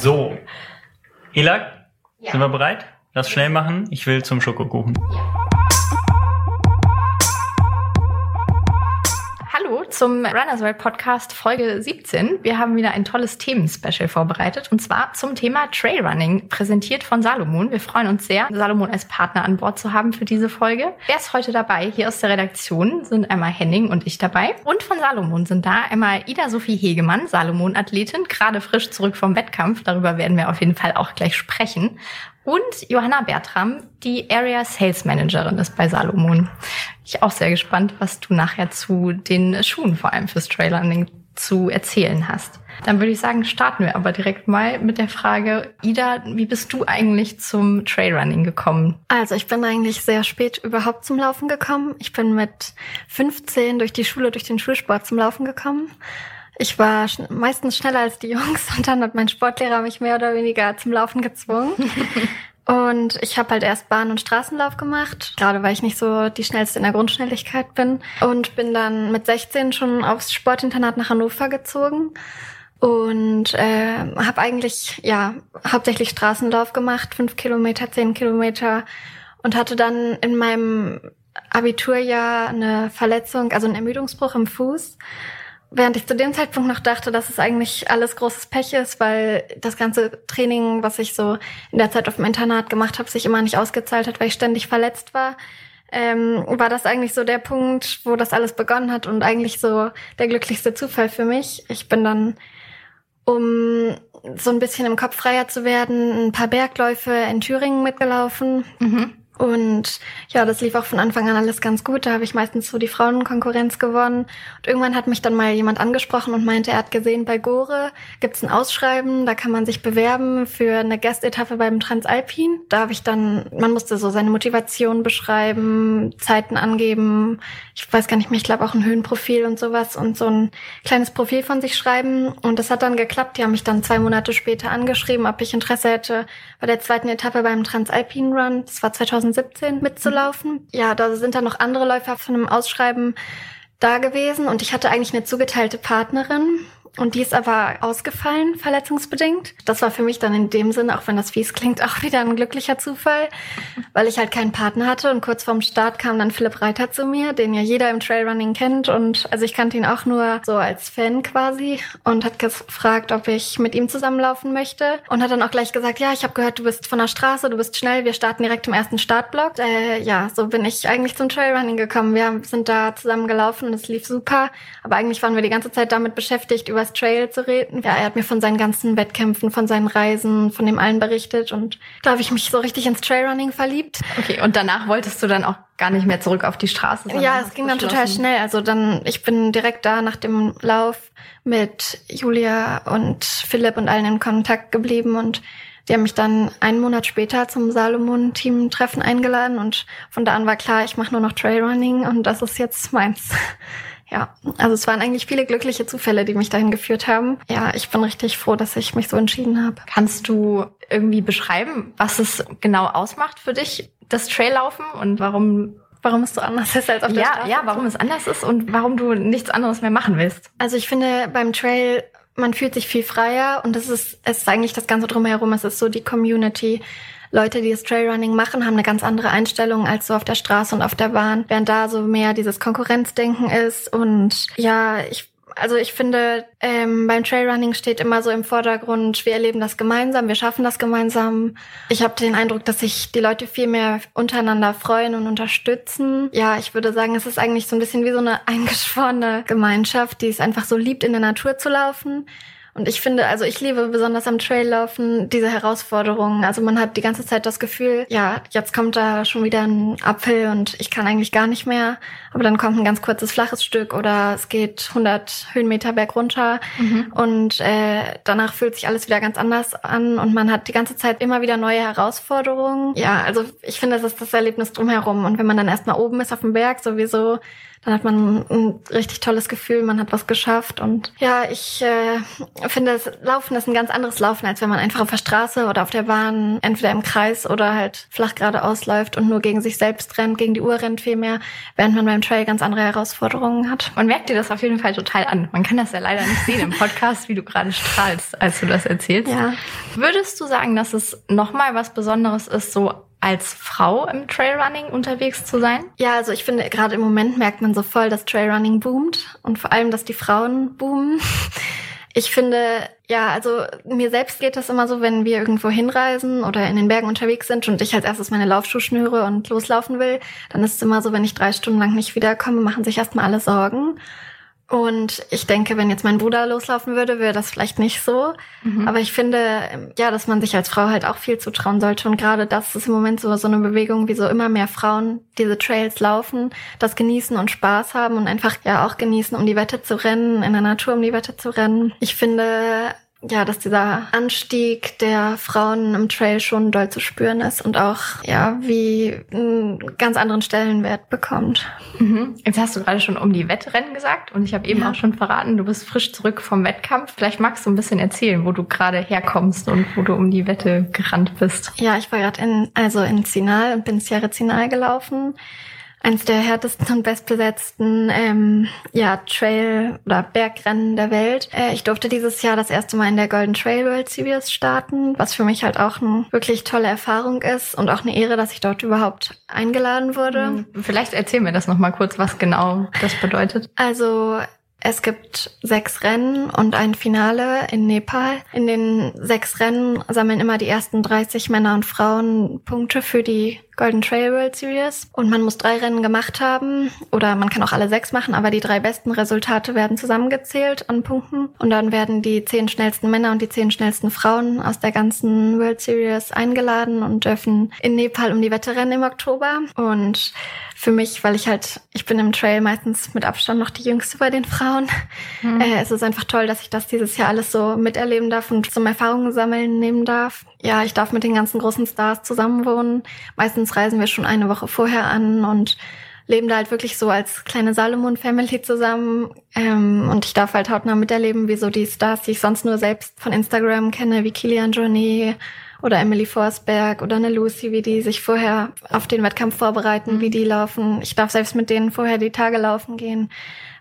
So. Elak, ja. sind wir bereit? Lass schnell machen. Ich will zum Schokokuchen. Ja. Zum Runners World Podcast Folge 17. Wir haben wieder ein tolles Themenspecial vorbereitet und zwar zum Thema Trailrunning, präsentiert von Salomon. Wir freuen uns sehr, Salomon als Partner an Bord zu haben für diese Folge. Wer ist heute dabei? Hier aus der Redaktion sind einmal Henning und ich dabei. Und von Salomon sind da einmal Ida Sophie Hegemann, Salomon-Athletin, gerade frisch zurück vom Wettkampf. Darüber werden wir auf jeden Fall auch gleich sprechen. Und Johanna Bertram, die Area Sales Managerin ist bei Salomon. Ich auch sehr gespannt, was du nachher zu den Schuhen vor allem fürs Trailrunning zu erzählen hast. Dann würde ich sagen, starten wir aber direkt mal mit der Frage, Ida, wie bist du eigentlich zum Trailrunning gekommen? Also ich bin eigentlich sehr spät überhaupt zum Laufen gekommen. Ich bin mit 15 durch die Schule, durch den Schulsport zum Laufen gekommen. Ich war sch meistens schneller als die Jungs und dann hat mein Sportlehrer mich mehr oder weniger zum Laufen gezwungen. und ich habe halt erst Bahn- und Straßenlauf gemacht, gerade weil ich nicht so die schnellste in der Grundschnelligkeit bin. Und bin dann mit 16 schon aufs Sportinternat nach Hannover gezogen und äh, habe eigentlich ja hauptsächlich Straßenlauf gemacht, fünf Kilometer, zehn Kilometer und hatte dann in meinem Abiturjahr eine Verletzung, also einen Ermüdungsbruch im Fuß Während ich zu dem Zeitpunkt noch dachte, dass es eigentlich alles großes Pech ist, weil das ganze Training, was ich so in der Zeit auf dem Internat gemacht habe, sich immer nicht ausgezahlt hat, weil ich ständig verletzt war, ähm, war das eigentlich so der Punkt, wo das alles begonnen hat und eigentlich so der glücklichste Zufall für mich. Ich bin dann, um so ein bisschen im Kopf freier zu werden, ein paar Bergläufe in Thüringen mitgelaufen. Mhm. Und ja, das lief auch von Anfang an alles ganz gut. Da habe ich meistens so die Frauenkonkurrenz gewonnen. Und irgendwann hat mich dann mal jemand angesprochen und meinte, er hat gesehen, bei Gore gibt's ein Ausschreiben, da kann man sich bewerben für eine Gastetappe beim Transalpin. Da habe ich dann, man musste so seine Motivation beschreiben, Zeiten angeben. Ich weiß gar nicht mehr, ich glaube auch ein Höhenprofil und sowas und so ein kleines Profil von sich schreiben. Und das hat dann geklappt. Die haben mich dann zwei Monate später angeschrieben, ob ich Interesse hätte bei der zweiten Etappe beim Transalpin Run. Das war 2000 2017 mitzulaufen. Ja, da sind dann noch andere Läufer von einem Ausschreiben da gewesen und ich hatte eigentlich eine zugeteilte Partnerin und die ist aber ausgefallen, verletzungsbedingt. Das war für mich dann in dem Sinne, auch wenn das fies klingt, auch wieder ein glücklicher Zufall, weil ich halt keinen Partner hatte. Und kurz vorm Start kam dann Philipp Reiter zu mir, den ja jeder im Trailrunning kennt. Und also ich kannte ihn auch nur so als Fan quasi und hat gefragt, ob ich mit ihm zusammenlaufen möchte. Und hat dann auch gleich gesagt, ja, ich habe gehört, du bist von der Straße, du bist schnell, wir starten direkt im ersten Startblock. Äh, ja, so bin ich eigentlich zum Trailrunning gekommen. Wir sind da zusammen gelaufen und es lief super. Aber eigentlich waren wir die ganze Zeit damit beschäftigt, über das Trail zu reden. Ja, er hat mir von seinen ganzen Wettkämpfen, von seinen Reisen, von dem allen berichtet und da habe ich mich so richtig ins Trailrunning verliebt. Okay, und danach wolltest du dann auch gar nicht mehr zurück auf die Straße? Ja, es ging dann total schnell. Also dann, ich bin direkt da nach dem Lauf mit Julia und Philipp und allen in Kontakt geblieben und die haben mich dann einen Monat später zum Salomon-Team-Treffen eingeladen und von da an war klar, ich mache nur noch Trailrunning und das ist jetzt meins. Ja, also es waren eigentlich viele glückliche Zufälle, die mich dahin geführt haben. Ja, ich bin richtig froh, dass ich mich so entschieden habe. Kannst du irgendwie beschreiben, was es genau ausmacht für dich, das Traillaufen und warum Warum es so anders ist als auf der ja, Straße? Ja, warum es anders ist und warum du nichts anderes mehr machen willst. Also ich finde beim Trail, man fühlt sich viel freier und das ist, es ist eigentlich das Ganze drumherum. Es ist so die Community. Leute, die das Trailrunning machen, haben eine ganz andere Einstellung als so auf der Straße und auf der Bahn, während da so mehr dieses Konkurrenzdenken ist. Und ja, ich also ich finde, ähm, beim Trailrunning steht immer so im Vordergrund, wir erleben das gemeinsam, wir schaffen das gemeinsam. Ich habe den Eindruck, dass sich die Leute viel mehr untereinander freuen und unterstützen. Ja, ich würde sagen, es ist eigentlich so ein bisschen wie so eine eingeschworene Gemeinschaft, die es einfach so liebt, in der Natur zu laufen. Und ich finde, also ich liebe besonders am Traillaufen diese Herausforderungen. Also man hat die ganze Zeit das Gefühl, ja, jetzt kommt da schon wieder ein Apfel und ich kann eigentlich gar nicht mehr. Aber dann kommt ein ganz kurzes flaches Stück oder es geht 100 Höhenmeter berg runter mhm. und äh, danach fühlt sich alles wieder ganz anders an und man hat die ganze Zeit immer wieder neue Herausforderungen. Ja, also ich finde, das ist das Erlebnis drumherum. Und wenn man dann erstmal oben ist auf dem Berg, sowieso, dann hat man ein richtig tolles Gefühl, man hat was geschafft. Und ja, ich äh, finde, das Laufen ist ein ganz anderes Laufen, als wenn man einfach auf der Straße oder auf der Bahn entweder im Kreis oder halt flach geradeaus läuft und nur gegen sich selbst rennt, gegen die Uhr rennt vielmehr, während man beim Trail ganz andere Herausforderungen hat. Man merkt dir das auf jeden Fall total an. Man kann das ja leider nicht sehen im Podcast, wie du gerade strahlst, als du das erzählst. Ja. Würdest du sagen, dass es nochmal was Besonderes ist, so als Frau im Trailrunning unterwegs zu sein? Ja, also ich finde, gerade im Moment merkt man so voll, dass Trailrunning boomt und vor allem, dass die Frauen boomen. Ich finde, ja, also mir selbst geht das immer so, wenn wir irgendwo hinreisen oder in den Bergen unterwegs sind und ich als erstes meine Laufschuhe schnüre und loslaufen will, dann ist es immer so, wenn ich drei Stunden lang nicht wiederkomme, machen sich erstmal alle Sorgen. Und ich denke, wenn jetzt mein Bruder loslaufen würde, wäre das vielleicht nicht so. Mhm. Aber ich finde, ja, dass man sich als Frau halt auch viel zutrauen sollte. Und gerade das ist im Moment so, so eine Bewegung, wie so immer mehr Frauen diese Trails laufen, das genießen und Spaß haben und einfach ja auch genießen, um die Wette zu rennen, in der Natur um die Wette zu rennen. Ich finde, ja, dass dieser Anstieg der Frauen im Trail schon doll zu spüren ist und auch, ja, wie einen ganz anderen Stellenwert bekommt. Mhm. Jetzt hast du gerade schon um die Wettrennen gesagt und ich habe eben ja. auch schon verraten, du bist frisch zurück vom Wettkampf. Vielleicht magst du ein bisschen erzählen, wo du gerade herkommst und wo du um die Wette gerannt bist. Ja, ich war gerade in, also in Zinal und bin Sierra Zinal gelaufen eins der härtesten und bestbesetzten ähm, ja, Trail- oder Bergrennen der Welt. Äh, ich durfte dieses Jahr das erste Mal in der Golden Trail World Series starten, was für mich halt auch eine wirklich tolle Erfahrung ist und auch eine Ehre, dass ich dort überhaupt eingeladen wurde. Hm, vielleicht erzähl mir das nochmal kurz, was genau das bedeutet. Also es gibt sechs Rennen und ein Finale in Nepal. In den sechs Rennen sammeln immer die ersten 30 Männer und Frauen Punkte für die Golden Trail World Series. Und man muss drei Rennen gemacht haben oder man kann auch alle sechs machen, aber die drei besten Resultate werden zusammengezählt an Punkten. Und dann werden die zehn schnellsten Männer und die zehn schnellsten Frauen aus der ganzen World Series eingeladen und dürfen in Nepal um die Wette rennen im Oktober. Und für mich, weil ich halt, ich bin im Trail meistens mit Abstand noch die Jüngste bei den Frauen. Mhm. Äh, es ist einfach toll, dass ich das dieses Jahr alles so miterleben darf und zum Erfahrungen sammeln nehmen darf. Ja, ich darf mit den ganzen großen Stars zusammenwohnen. Meistens reisen wir schon eine Woche vorher an und leben da halt wirklich so als kleine Salomon-Family zusammen. Ähm, und ich darf halt hautnah miterleben, wie so die Stars, die ich sonst nur selbst von Instagram kenne, wie Kilian Jornet oder Emily Forsberg oder eine Lucy, wie die sich vorher auf den Wettkampf vorbereiten, mhm. wie die laufen. Ich darf selbst mit denen vorher die Tage laufen gehen.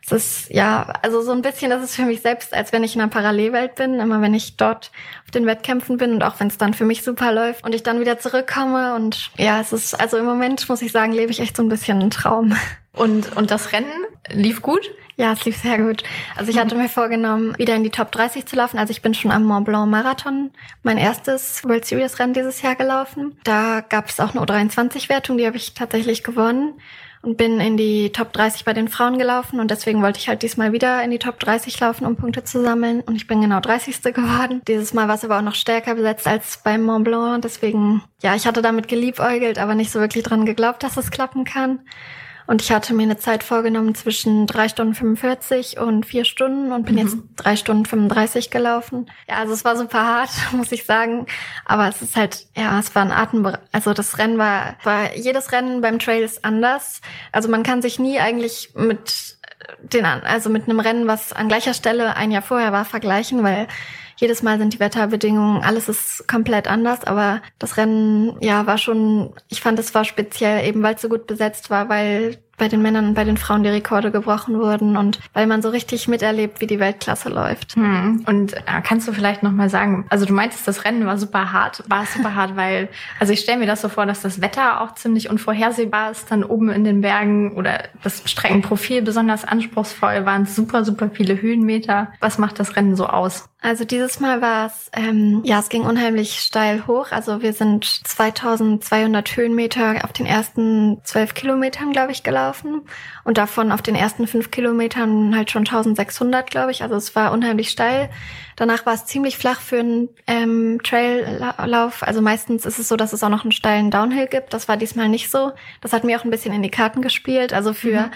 Es ist, ja, also so ein bisschen, das ist für mich selbst, als wenn ich in einer Parallelwelt bin, immer wenn ich dort auf den Wettkämpfen bin und auch wenn es dann für mich super läuft und ich dann wieder zurückkomme und ja, es ist, also im Moment muss ich sagen, lebe ich echt so ein bisschen einen Traum. Und, und das Rennen lief gut? Ja, es lief sehr gut. Also ich hatte mir vorgenommen, wieder in die Top 30 zu laufen. Also ich bin schon am Mont Blanc Marathon, mein erstes World Series Rennen dieses Jahr gelaufen. Da gab es auch eine U23-Wertung, die habe ich tatsächlich gewonnen und bin in die Top 30 bei den Frauen gelaufen und deswegen wollte ich halt diesmal wieder in die Top 30 laufen, um Punkte zu sammeln und ich bin genau 30. geworden. Dieses Mal war es aber auch noch stärker besetzt als beim Mont Blanc, deswegen, ja, ich hatte damit geliebäugelt, aber nicht so wirklich dran geglaubt, dass es klappen kann. Und ich hatte mir eine Zeit vorgenommen zwischen drei Stunden 45 und vier Stunden und bin mhm. jetzt drei Stunden 35 gelaufen. Ja, also es war super hart, muss ich sagen. Aber es ist halt, ja, es war ein Atem, also das Rennen war, war, jedes Rennen beim Trail ist anders. Also man kann sich nie eigentlich mit den, also mit einem Rennen, was an gleicher Stelle ein Jahr vorher war, vergleichen, weil jedes Mal sind die Wetterbedingungen, alles ist komplett anders, aber das Rennen, ja, war schon, ich fand, es war speziell eben, weil es so gut besetzt war, weil bei den Männern und bei den Frauen die Rekorde gebrochen wurden und weil man so richtig miterlebt, wie die Weltklasse läuft. Hm. Und äh, kannst du vielleicht noch mal sagen, also du meintest, das Rennen war super hart, war es super hart, weil, also ich stelle mir das so vor, dass das Wetter auch ziemlich unvorhersehbar ist, dann oben in den Bergen oder das Streckenprofil besonders anspruchsvoll, waren super, super viele Höhenmeter. Was macht das Rennen so aus? Also dieses Mal war es, ähm, ja, es ging unheimlich steil hoch. Also wir sind 2200 Höhenmeter auf den ersten zwölf Kilometern, glaube ich, gelaufen. Und davon auf den ersten fünf Kilometern halt schon 1600, glaube ich. Also es war unheimlich steil. Danach war es ziemlich flach für einen ähm, Traillauf. Also meistens ist es so, dass es auch noch einen steilen Downhill gibt. Das war diesmal nicht so. Das hat mir auch ein bisschen in die Karten gespielt. Also für mhm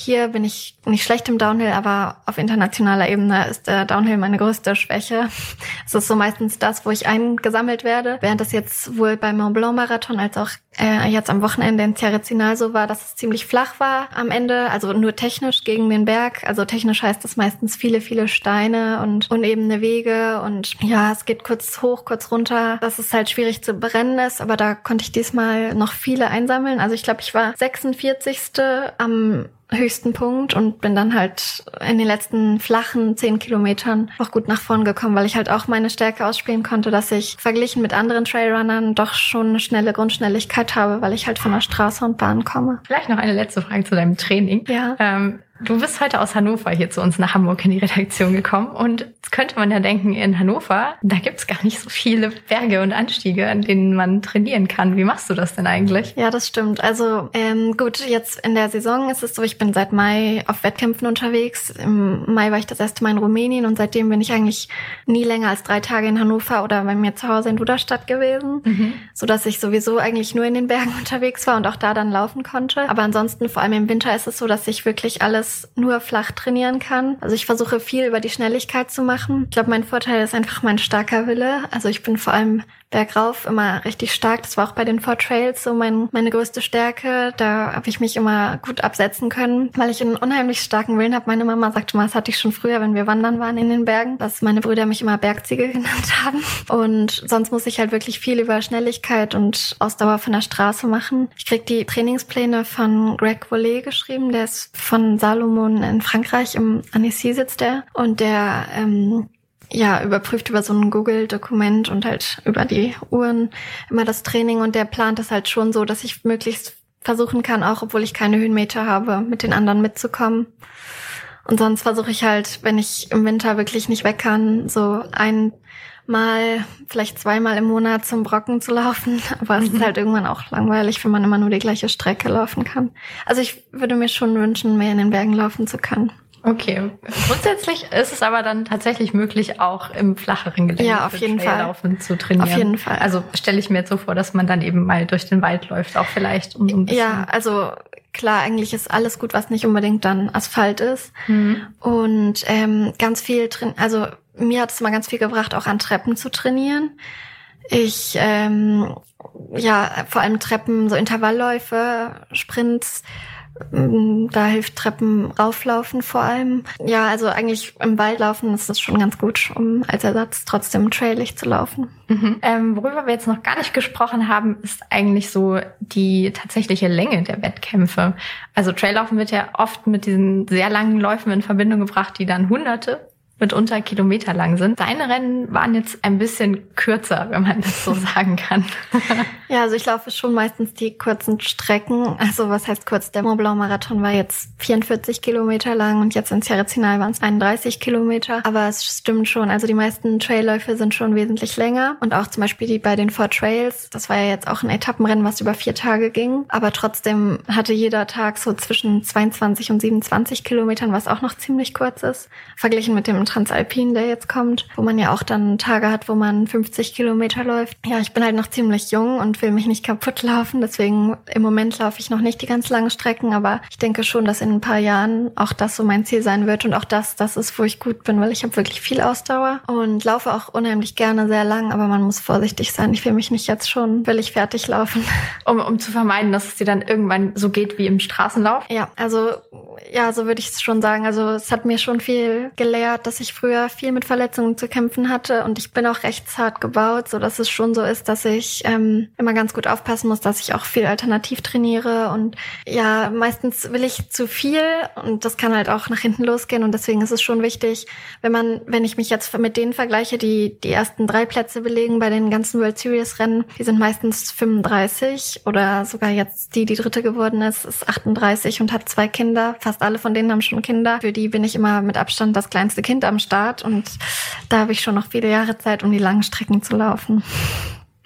hier bin ich nicht schlecht im Downhill, aber auf internationaler Ebene ist der Downhill meine größte Schwäche. Es ist so meistens das, wo ich eingesammelt werde, während das jetzt wohl beim Mont Blanc Marathon als auch äh, jetzt am Wochenende in Thierry so war, dass es ziemlich flach war am Ende, also nur technisch gegen den Berg. Also technisch heißt das meistens viele, viele Steine und unebene Wege und ja, es geht kurz hoch, kurz runter. Das ist halt schwierig zu brennen ist, aber da konnte ich diesmal noch viele einsammeln. Also ich glaube, ich war 46. am höchsten Punkt und bin dann halt in den letzten flachen zehn Kilometern auch gut nach vorn gekommen, weil ich halt auch meine Stärke ausspielen konnte, dass ich verglichen mit anderen Trailrunnern doch schon eine schnelle Grundschnelligkeit habe, weil ich halt von der Straße und Bahn komme. Vielleicht noch eine letzte Frage zu deinem Training. Ja. Ähm, Du bist heute aus Hannover hier zu uns nach Hamburg in die Redaktion gekommen und jetzt könnte man ja denken, in Hannover, da gibt's gar nicht so viele Berge und Anstiege, an denen man trainieren kann. Wie machst du das denn eigentlich? Ja, das stimmt. Also ähm, gut, jetzt in der Saison ist es so, ich bin seit Mai auf Wettkämpfen unterwegs. Im Mai war ich das erste Mal in Rumänien und seitdem bin ich eigentlich nie länger als drei Tage in Hannover oder bei mir zu Hause in Duderstadt gewesen, mhm. so dass ich sowieso eigentlich nur in den Bergen unterwegs war und auch da dann laufen konnte. Aber ansonsten, vor allem im Winter, ist es so, dass ich wirklich alles das nur flach trainieren kann. Also ich versuche viel über die Schnelligkeit zu machen. Ich glaube, mein Vorteil ist einfach mein starker Wille. Also ich bin vor allem bergauf immer richtig stark. Das war auch bei den Four Trails so mein, meine größte Stärke. Da habe ich mich immer gut absetzen können, weil ich einen unheimlich starken Willen habe. Meine Mama sagte mal, das hatte ich schon früher, wenn wir wandern waren in den Bergen, dass meine Brüder mich immer Bergziege genannt haben. Und sonst muss ich halt wirklich viel über Schnelligkeit und Ausdauer von der Straße machen. Ich krieg die Trainingspläne von Greg Vollet geschrieben, der ist von Salomon in Frankreich, im Annecy sitzt der. Und der ähm, ja, überprüft über so ein Google-Dokument und halt über die Uhren immer das Training und der plant das halt schon so, dass ich möglichst versuchen kann, auch obwohl ich keine Höhenmeter habe, mit den anderen mitzukommen. Und sonst versuche ich halt, wenn ich im Winter wirklich nicht weg kann, so einmal, vielleicht zweimal im Monat zum Brocken zu laufen. Aber es ist halt irgendwann auch langweilig, wenn man immer nur die gleiche Strecke laufen kann. Also ich würde mir schon wünschen, mehr in den Bergen laufen zu können. Okay. Grundsätzlich ist es aber dann tatsächlich möglich, auch im flacheren Gelände ja, auf jeden Fall. Laufen zu trainieren. Auf jeden Fall. Also stelle ich mir jetzt so vor, dass man dann eben mal durch den Wald läuft, auch vielleicht um so ein bisschen. Ja, also klar, eigentlich ist alles gut, was nicht unbedingt dann Asphalt ist. Mhm. Und ähm, ganz viel drin, also mir hat es mal ganz viel gebracht, auch an Treppen zu trainieren. Ich ähm, ja, vor allem Treppen, so Intervallläufe, Sprints da hilft Treppen rauflaufen vor allem. Ja, also eigentlich im Wald laufen ist das schon ganz gut, um als Ersatz trotzdem trailig zu laufen. Mhm. Ähm, worüber wir jetzt noch gar nicht gesprochen haben, ist eigentlich so die tatsächliche Länge der Wettkämpfe. Also Traillaufen wird ja oft mit diesen sehr langen Läufen in Verbindung gebracht, die dann hunderte mitunter Kilometer lang sind. Deine Rennen waren jetzt ein bisschen kürzer, wenn man das so sagen kann. ja, also ich laufe schon meistens die kurzen Strecken. Also was heißt kurz? Der Mont Blanc Marathon war jetzt 44 Kilometer lang und jetzt in Cerezinal waren es 31 Kilometer. Aber es stimmt schon. Also die meisten Trailläufe sind schon wesentlich länger. Und auch zum Beispiel die bei den Four Trails. Das war ja jetzt auch ein Etappenrennen, was über vier Tage ging. Aber trotzdem hatte jeder Tag so zwischen 22 und 27 Kilometern, was auch noch ziemlich kurz ist. Verglichen mit dem Transalpin, der jetzt kommt, wo man ja auch dann Tage hat, wo man 50 Kilometer läuft. Ja, ich bin halt noch ziemlich jung und will mich nicht kaputt laufen. Deswegen im Moment laufe ich noch nicht die ganz langen Strecken, aber ich denke schon, dass in ein paar Jahren auch das so mein Ziel sein wird und auch das, das ist, wo ich gut bin, weil ich habe wirklich viel Ausdauer und laufe auch unheimlich gerne sehr lang, aber man muss vorsichtig sein. Ich will mich nicht jetzt schon völlig fertig laufen. Um, um zu vermeiden, dass es dir dann irgendwann so geht wie im Straßenlauf? Ja, also ja, so würde ich es schon sagen. Also es hat mir schon viel gelehrt, dass ich früher viel mit Verletzungen zu kämpfen hatte. Und ich bin auch recht zart gebaut, so dass es schon so ist, dass ich ähm, immer ganz gut aufpassen muss, dass ich auch viel alternativ trainiere. Und ja, meistens will ich zu viel und das kann halt auch nach hinten losgehen. Und deswegen ist es schon wichtig, wenn man, wenn ich mich jetzt mit denen vergleiche, die die ersten drei Plätze belegen bei den ganzen World Series Rennen, die sind meistens 35 oder sogar jetzt die, die dritte geworden ist, ist 38 und hat zwei Kinder, fast alle von denen haben schon Kinder. Für die bin ich immer mit Abstand das kleinste Kind am Start und da habe ich schon noch viele Jahre Zeit, um die langen Strecken zu laufen.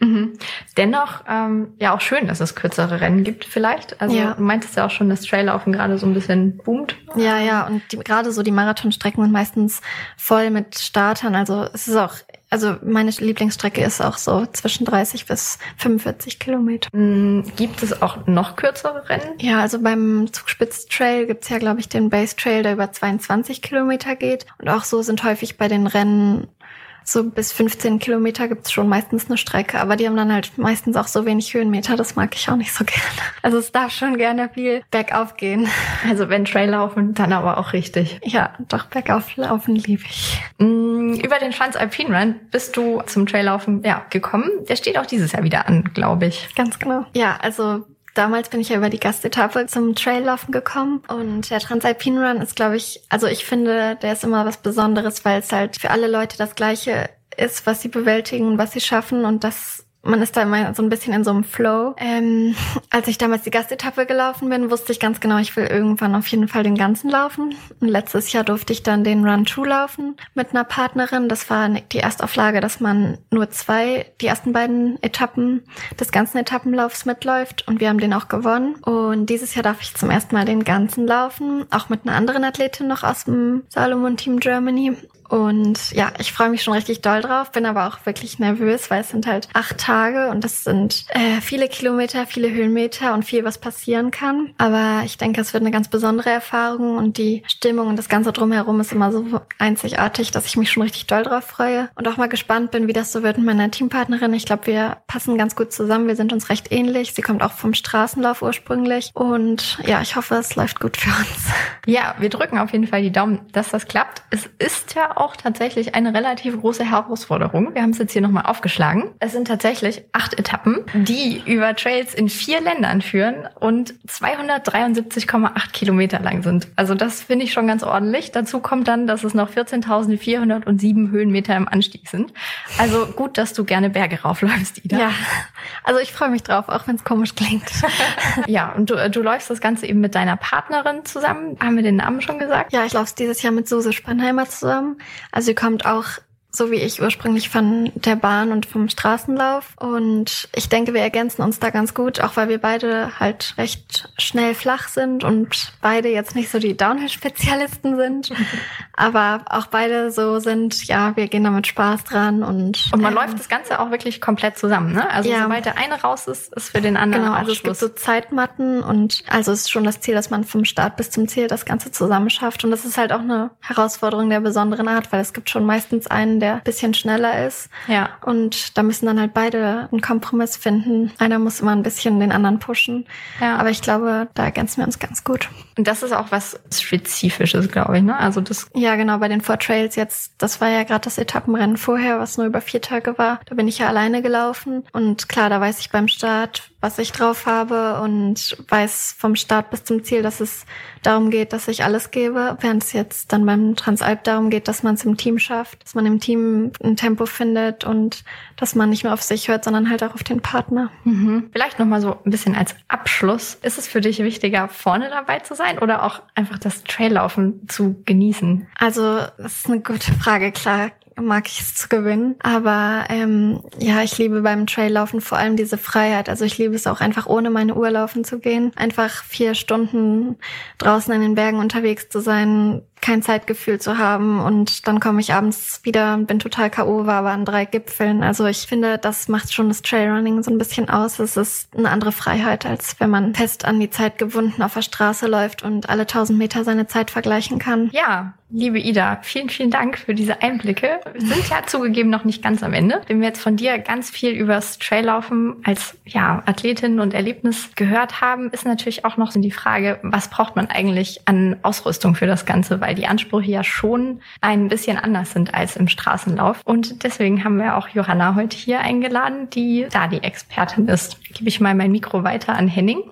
Mhm. Dennoch, ähm, ja auch schön, dass es kürzere Rennen gibt vielleicht. Also ja. du meintest ja auch schon, dass Traillaufen gerade so ein bisschen boomt. Ja, ja, und die, gerade so die Marathonstrecken sind meistens voll mit Startern. Also es ist auch Also meine Lieblingsstrecke ist auch so zwischen 30 bis 45 Kilometer. Mhm. Gibt es auch noch kürzere Rennen? Ja, also beim Zugspitz Trail gibt's ja, glaube ich, den Base Trail, der über 22 Kilometer geht. Und auch so sind häufig bei den Rennen so bis 15 Kilometer gibt's schon meistens eine Strecke, aber die haben dann halt meistens auch so wenig Höhenmeter, das mag ich auch nicht so gerne. Also es darf schon gerne viel bergauf gehen. Also wenn Trail laufen, dann aber auch richtig. Ja, doch bergauf laufen liebe ich. Mm, über den Transalpine Run bist du zum Traillaufen ja, gekommen. Der steht auch dieses Jahr wieder an, glaube ich. Ganz genau. Ja, also Damals bin ich ja über die Gastetappe zum Traillaufen gekommen und der Transalpine Run ist, glaube ich, also ich finde, der ist immer was Besonderes, weil es halt für alle Leute das Gleiche ist, was sie bewältigen, was sie schaffen und das man ist da immer so ein bisschen in so einem Flow. Ähm, als ich damals die Gastetappe gelaufen bin, wusste ich ganz genau, ich will irgendwann auf jeden Fall den ganzen laufen. Und letztes Jahr durfte ich dann den Run True laufen mit einer Partnerin. Das war die Erstauflage, dass man nur zwei, die ersten beiden Etappen des ganzen Etappenlaufs mitläuft. Und wir haben den auch gewonnen. Und dieses Jahr darf ich zum ersten Mal den ganzen laufen, auch mit einer anderen Athletin noch aus dem Salomon Team Germany. Und ja, ich freue mich schon richtig doll drauf, bin aber auch wirklich nervös, weil es sind halt acht Tage und das sind äh, viele Kilometer, viele Höhenmeter und viel, was passieren kann. Aber ich denke, es wird eine ganz besondere Erfahrung und die Stimmung und das Ganze drumherum ist immer so einzigartig, dass ich mich schon richtig doll drauf freue und auch mal gespannt bin, wie das so wird mit meiner Teampartnerin. Ich glaube, wir passen ganz gut zusammen. Wir sind uns recht ähnlich. Sie kommt auch vom Straßenlauf ursprünglich und ja, ich hoffe, es läuft gut für uns. Ja, wir drücken auf jeden Fall die Daumen, dass das klappt. Es ist ja auch tatsächlich eine relativ große Herausforderung. Wir haben es jetzt hier nochmal aufgeschlagen. Es sind tatsächlich acht Etappen, die über Trails in vier Ländern führen und 273,8 Kilometer lang sind. Also das finde ich schon ganz ordentlich. Dazu kommt dann, dass es noch 14.407 Höhenmeter im Anstieg sind. Also gut, dass du gerne Berge raufläufst, Ida. Ja, also ich freue mich drauf, auch wenn es komisch klingt. ja, und du, du läufst das Ganze eben mit deiner Partnerin zusammen. Haben wir den Namen schon gesagt? Ja, ich laufe dieses Jahr mit Suse Spannheimer zusammen. Also kommt auch so wie ich ursprünglich von der Bahn und vom Straßenlauf. Und ich denke, wir ergänzen uns da ganz gut, auch weil wir beide halt recht schnell flach sind und beide jetzt nicht so die Downhill-Spezialisten sind. Aber auch beide so sind, ja, wir gehen da mit Spaß dran und. Und man ähm, läuft das Ganze auch wirklich komplett zusammen, ne? Also ja. sobald der eine raus ist, ist für den anderen. Genau, also es gibt so Zeitmatten und also es ist schon das Ziel, dass man vom Start bis zum Ziel das Ganze zusammen schafft. Und das ist halt auch eine Herausforderung der besonderen Art, weil es gibt schon meistens einen, der ein bisschen schneller ist. Ja. Und da müssen dann halt beide einen Kompromiss finden. Einer muss immer ein bisschen den anderen pushen. Ja. Aber ich glaube, da ergänzen wir uns ganz gut. Und das ist auch was Spezifisches, glaube ich, ne? Also das. Ja, genau, bei den Four Trails jetzt, das war ja gerade das Etappenrennen vorher, was nur über vier Tage war. Da bin ich ja alleine gelaufen. Und klar, da weiß ich beim Start, was ich drauf habe und weiß vom Start bis zum Ziel, dass es darum geht, dass ich alles gebe, während es jetzt dann beim Transalp darum geht, dass man es im Team schafft, dass man im Team ein Tempo findet und dass man nicht mehr auf sich hört, sondern halt auch auf den Partner. Mhm. Vielleicht noch mal so ein bisschen als Abschluss: Ist es für dich wichtiger, vorne dabei zu sein oder auch einfach das Traillaufen zu genießen? Also das ist eine gute Frage. Klar, mag ich es zu gewinnen. Aber ähm, ja, ich liebe beim Traillaufen vor allem diese Freiheit. Also ich liebe es auch einfach ohne meine Uhr laufen zu gehen. Einfach vier Stunden draußen in den Bergen unterwegs zu sein, kein Zeitgefühl zu haben und dann komme ich abends wieder und bin total K.O., war aber an drei Gipfeln. Also ich finde, das macht schon das Trailrunning so ein bisschen aus. Es ist eine andere Freiheit, als wenn man fest an die Zeit gebunden auf der Straße läuft und alle tausend Meter seine Zeit vergleichen kann. Ja, liebe Ida, vielen, vielen Dank für diese Einblicke. Wir sind ja zugegeben noch nicht ganz am Ende. Wenn wir jetzt von dir ganz viel übers Traillaufen als ja, Athletin und Erlebnis gehört haben, ist natürlich auch noch so die Frage, was braucht man eigentlich an Ausrüstung für das Ganze? Weil weil die Ansprüche ja schon ein bisschen anders sind als im Straßenlauf. Und deswegen haben wir auch Johanna heute hier eingeladen, die da die Expertin ist. Gebe ich mal mein Mikro weiter an Henning.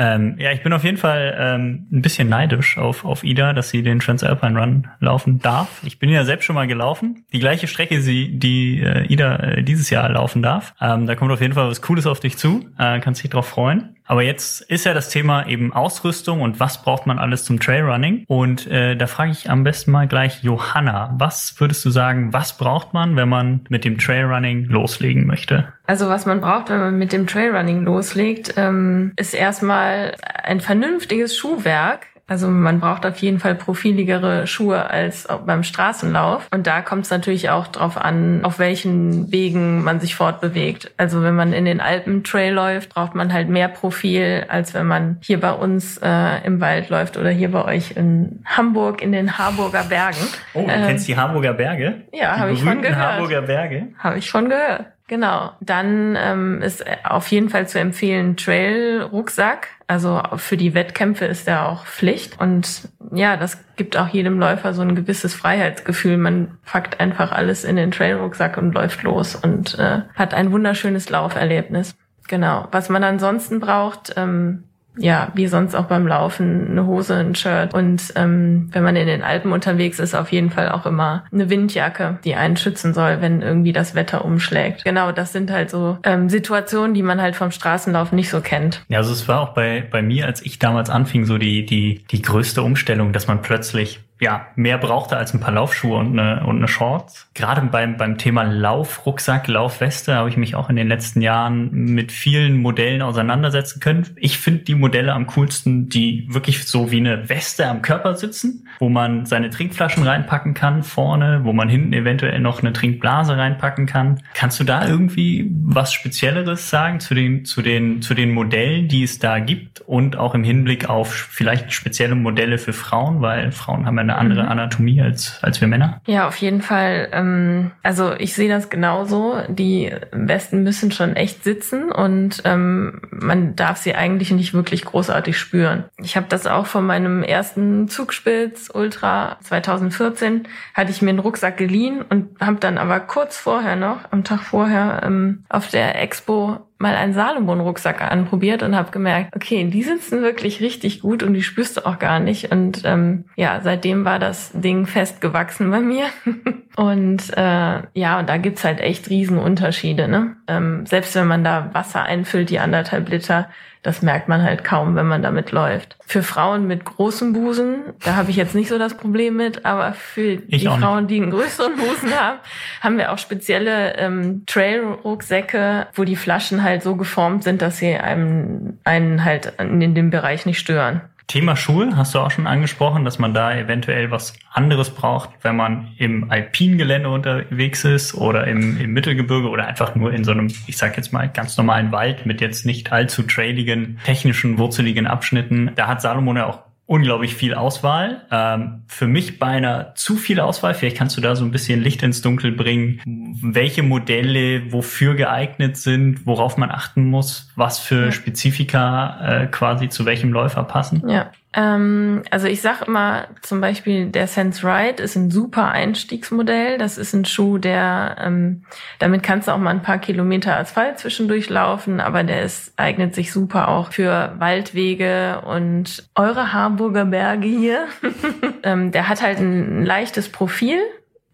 Ähm, ja, ich bin auf jeden Fall ähm, ein bisschen neidisch auf, auf Ida, dass sie den Transalpine Run laufen darf. Ich bin ja selbst schon mal gelaufen. Die gleiche Strecke, die, die äh, Ida äh, dieses Jahr laufen darf. Ähm, da kommt auf jeden Fall was Cooles auf dich zu. Äh, kannst dich drauf freuen. Aber jetzt ist ja das Thema eben Ausrüstung und was braucht man alles zum Trailrunning. Und äh, da frage ich am besten mal gleich Johanna, was würdest du sagen, was braucht man, wenn man mit dem Trailrunning loslegen möchte? Also was man braucht, wenn man mit dem Trailrunning loslegt, ähm, ist erstmal ein vernünftiges Schuhwerk Also man braucht auf jeden Fall profiligere Schuhe als beim Straßenlauf. Und da kommt es natürlich auch drauf an, auf welchen Wegen man sich fortbewegt. Also wenn man in den Alpen Trail läuft, braucht man halt mehr Profil, als wenn man hier bei uns äh, im Wald läuft oder hier bei euch in Hamburg in den Harburger Bergen. Oh, du ähm, kennst die Harburger Berge? Ja, habe ich schon gehört. Harburger Berge? Habe ich schon gehört. Genau. Dann ähm, ist auf jeden Fall zu empfehlen Trail-Rucksack. Also für die Wettkämpfe ist der auch Pflicht. Und ja, das gibt auch jedem Läufer so ein gewisses Freiheitsgefühl. Man packt einfach alles in den Trail-Rucksack und läuft los und äh, hat ein wunderschönes Lauferlebnis. Genau. Was man ansonsten braucht, ähm, ja, wie sonst auch beim Laufen, eine Hose, ein Shirt. Und ähm, wenn man in den Alpen unterwegs ist, auf jeden Fall auch immer eine Windjacke, die einen schützen soll, wenn irgendwie das Wetter umschlägt. Genau, das sind halt so ähm, Situationen, die man halt vom Straßenlauf nicht so kennt. Ja, also es war auch bei, bei mir, als ich damals anfing, so die, die, die größte Umstellung, dass man plötzlich ja, mehr brauchte als ein paar Laufschuhe und eine, und eine Shorts. Gerade beim, beim Thema Laufrucksack, Laufweste habe ich mich auch in den letzten Jahren mit vielen Modellen auseinandersetzen können. Ich finde die Modelle am coolsten, die wirklich so wie eine Weste am Körper sitzen, wo man seine Trinkflaschen reinpacken kann vorne, wo man hinten eventuell noch eine Trinkblase reinpacken kann. Kannst du da irgendwie was Spezielleres sagen zu den, zu den, zu den Modellen, die es da gibt und auch im Hinblick auf vielleicht spezielle Modelle für Frauen, weil Frauen haben ja eine andere mhm. Anatomie als, als wir Männer. Ja, auf jeden Fall. Ähm, also ich sehe das genauso. Die Westen müssen schon echt sitzen und ähm, man darf sie eigentlich nicht wirklich großartig spüren. Ich habe das auch von meinem ersten Zugspitz Ultra 2014 hatte ich mir einen Rucksack geliehen und habe dann aber kurz vorher noch, am Tag vorher, ähm, auf der Expo mal einen Salomon-Rucksack anprobiert und habe gemerkt, okay, die sitzen wirklich richtig gut und die spürst du auch gar nicht. Und ähm, ja, seitdem war das Ding festgewachsen bei mir. und äh, ja, und da gibt's halt echt Riesenunterschiede. Ne? Ähm, selbst wenn man da Wasser einfüllt, die anderthalb Liter, das merkt man halt kaum, wenn man damit läuft. Für Frauen mit großem Busen, da habe ich jetzt nicht so das Problem mit, aber für ich die Frauen, nicht. die einen größeren Busen haben, haben wir auch spezielle ähm, Trail-Rucksäcke, wo die Flaschen halt so geformt sind, dass sie einem einen halt in dem Bereich nicht stören. Thema Schuhe hast du auch schon angesprochen, dass man da eventuell was anderes braucht, wenn man im alpinen Gelände unterwegs ist oder im, im Mittelgebirge oder einfach nur in so einem, ich sag jetzt mal, ganz normalen Wald mit jetzt nicht allzu trailigen, technischen, wurzeligen Abschnitten. Da hat Salomon ja auch unglaublich viel Auswahl. Ähm, für mich beinahe zu viel Auswahl. Vielleicht kannst du da so ein bisschen Licht ins Dunkel bringen, welche Modelle wofür geeignet sind, worauf man achten muss, was für. Spezifika äh, quasi zu welchem Läufer passen. Ja, ähm, also ich sag immer zum Beispiel, der Sense Ride ist ein super Einstiegsmodell. Das ist ein Schuh, der ähm, damit kannst du auch mal ein paar Kilometer Asphalt zwischendurch laufen, aber der ist, eignet sich super auch für Waldwege und eure Harburger Berge hier. ähm, der hat halt ein leichtes Profil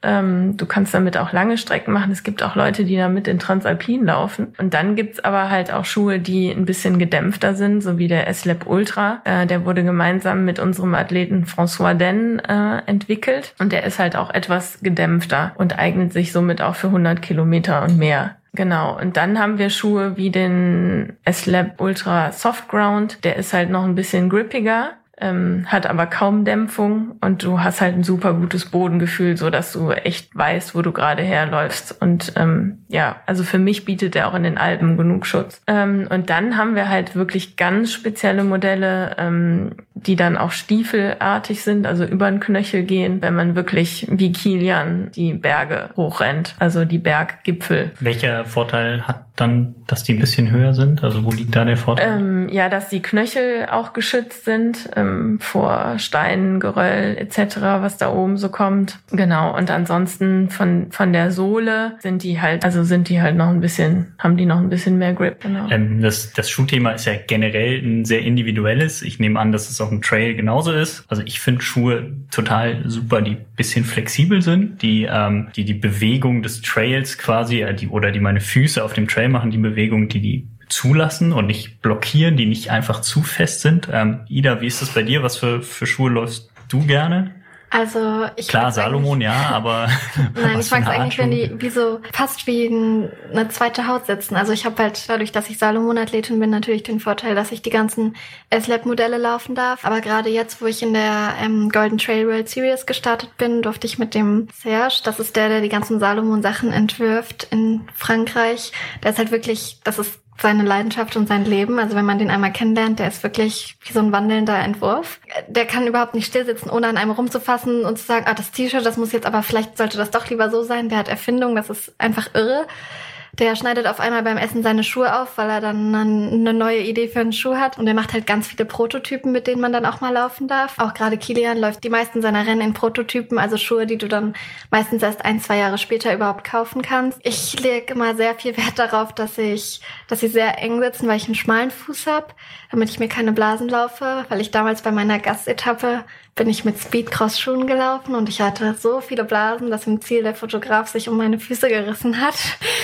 ähm, du kannst damit auch lange Strecken machen. Es gibt auch Leute, die damit in Transalpin laufen. Und dann gibt's aber halt auch Schuhe, die ein bisschen gedämpfter sind, so wie der S-Lab Ultra. Äh, der wurde gemeinsam mit unserem Athleten François Den äh, entwickelt. Und der ist halt auch etwas gedämpfter und eignet sich somit auch für 100 Kilometer und mehr. Genau. Und dann haben wir Schuhe wie den S-Lab Ultra Soft Ground. Der ist halt noch ein bisschen grippiger ähm, hat aber kaum Dämpfung und du hast halt ein super gutes Bodengefühl, so dass du echt weißt, wo du gerade herläufst. Und ähm, ja, also für mich bietet er auch in den Alpen genug Schutz. Ähm, und dann haben wir halt wirklich ganz spezielle Modelle, ähm, die dann auch stiefelartig sind, also über den Knöchel gehen, wenn man wirklich wie Kilian die Berge hochrennt, also die Berggipfel. Welcher Vorteil hat dann, dass die ein bisschen höher sind? Also wo liegt da der Vorteil? Ähm, ja, dass die Knöchel auch geschützt sind ähm, vor Steinen, Geröll etc., was da oben so kommt. Genau. Und ansonsten von von der Sohle sind die halt, also sind die halt noch ein bisschen, haben die noch ein bisschen mehr Grip. Genau. Ähm, das das Schuhthema ist ja generell ein sehr individuelles. Ich nehme an, dass es auf dem Trail genauso ist. Also ich finde Schuhe total super, die bisschen flexibel sind, die ähm, die die Bewegung des Trails quasi, äh, die oder die meine Füße auf dem Trail machen, die Bewegungen, die die zulassen und nicht blockieren, die nicht einfach zu fest sind. Ähm, Ida, wie ist das bei dir? Was für, für Schuhe läufst du gerne? Also ich Klar, Salomon ja, aber. Nein, ich mag es eigentlich, wenn die wie so fast wie eine zweite Haut sitzen. Also ich habe halt dadurch, dass ich Salomon-Athletin bin, natürlich den Vorteil, dass ich die ganzen S-Lab-Modelle laufen darf. Aber gerade jetzt, wo ich in der ähm, Golden Trail World Series gestartet bin, durfte ich mit dem Serge, das ist der, der die ganzen Salomon-Sachen entwirft in Frankreich. Der ist halt wirklich, das ist seine Leidenschaft und sein Leben. Also wenn man den einmal kennenlernt, der ist wirklich wie so ein wandelnder Entwurf. Der kann überhaupt nicht stillsitzen, ohne an einem rumzufassen und zu sagen, ah, das T-Shirt, das muss jetzt aber vielleicht sollte das doch lieber so sein. Der hat Erfindung, das ist einfach irre. Der schneidet auf einmal beim Essen seine Schuhe auf, weil er dann eine neue Idee für einen Schuh hat. Und er macht halt ganz viele Prototypen, mit denen man dann auch mal laufen darf. Auch gerade Kilian läuft die meisten seiner Rennen in Prototypen, also Schuhe, die du dann meistens erst ein, zwei Jahre später überhaupt kaufen kannst. Ich lege immer sehr viel Wert darauf, dass ich, dass sie sehr eng sitzen, weil ich einen schmalen Fuß habe, damit ich mir keine Blasen laufe, weil ich damals bei meiner Gastetappe bin ich mit Speedcross-Schuhen gelaufen und ich hatte so viele Blasen, dass im Ziel der Fotograf sich um meine Füße gerissen hat.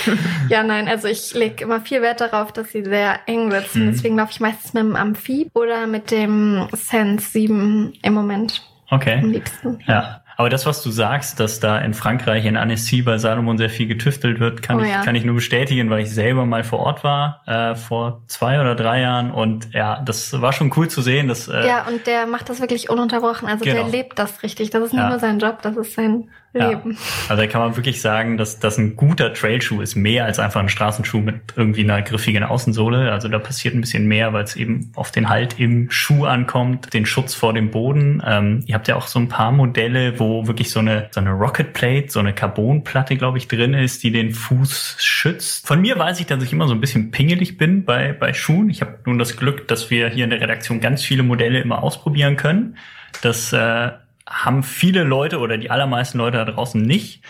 ja, nein, also ich lege immer viel Wert darauf, dass sie sehr eng sitzen. Mhm. Deswegen laufe ich meistens mit dem Amphib oder mit dem Sense 7 im Moment. Okay. Am liebsten. Ja. Aber das, was du sagst, dass da in Frankreich in Annecy bei Salomon sehr viel getüftelt wird, kann, oh, ich, ja. kann ich nur bestätigen, weil ich selber mal vor Ort war, äh, vor zwei oder drei Jahren. Und ja, das war schon cool zu sehen. Dass, äh, ja, und der macht das wirklich ununterbrochen. Also genau. der lebt das richtig. Das ist nicht ja. nur sein Job, das ist sein Leben. Ja. Also da kann man wirklich sagen, dass das ein guter Trailschuh ist, mehr als einfach ein Straßenschuh mit irgendwie einer griffigen Außensohle. Also da passiert ein bisschen mehr, weil es eben auf den Halt im Schuh ankommt, den Schutz vor dem Boden. Ähm, ihr habt ja auch so ein paar Modelle, wo wirklich so eine so eine Rocket Plate, so eine Carbonplatte, glaube ich, drin ist, die den Fuß schützt. Von mir weiß ich, dass ich immer so ein bisschen pingelig bin bei bei Schuhen. Ich habe nun das Glück, dass wir hier in der Redaktion ganz viele Modelle immer ausprobieren können. Das äh, haben viele Leute oder die allermeisten Leute da draußen nicht.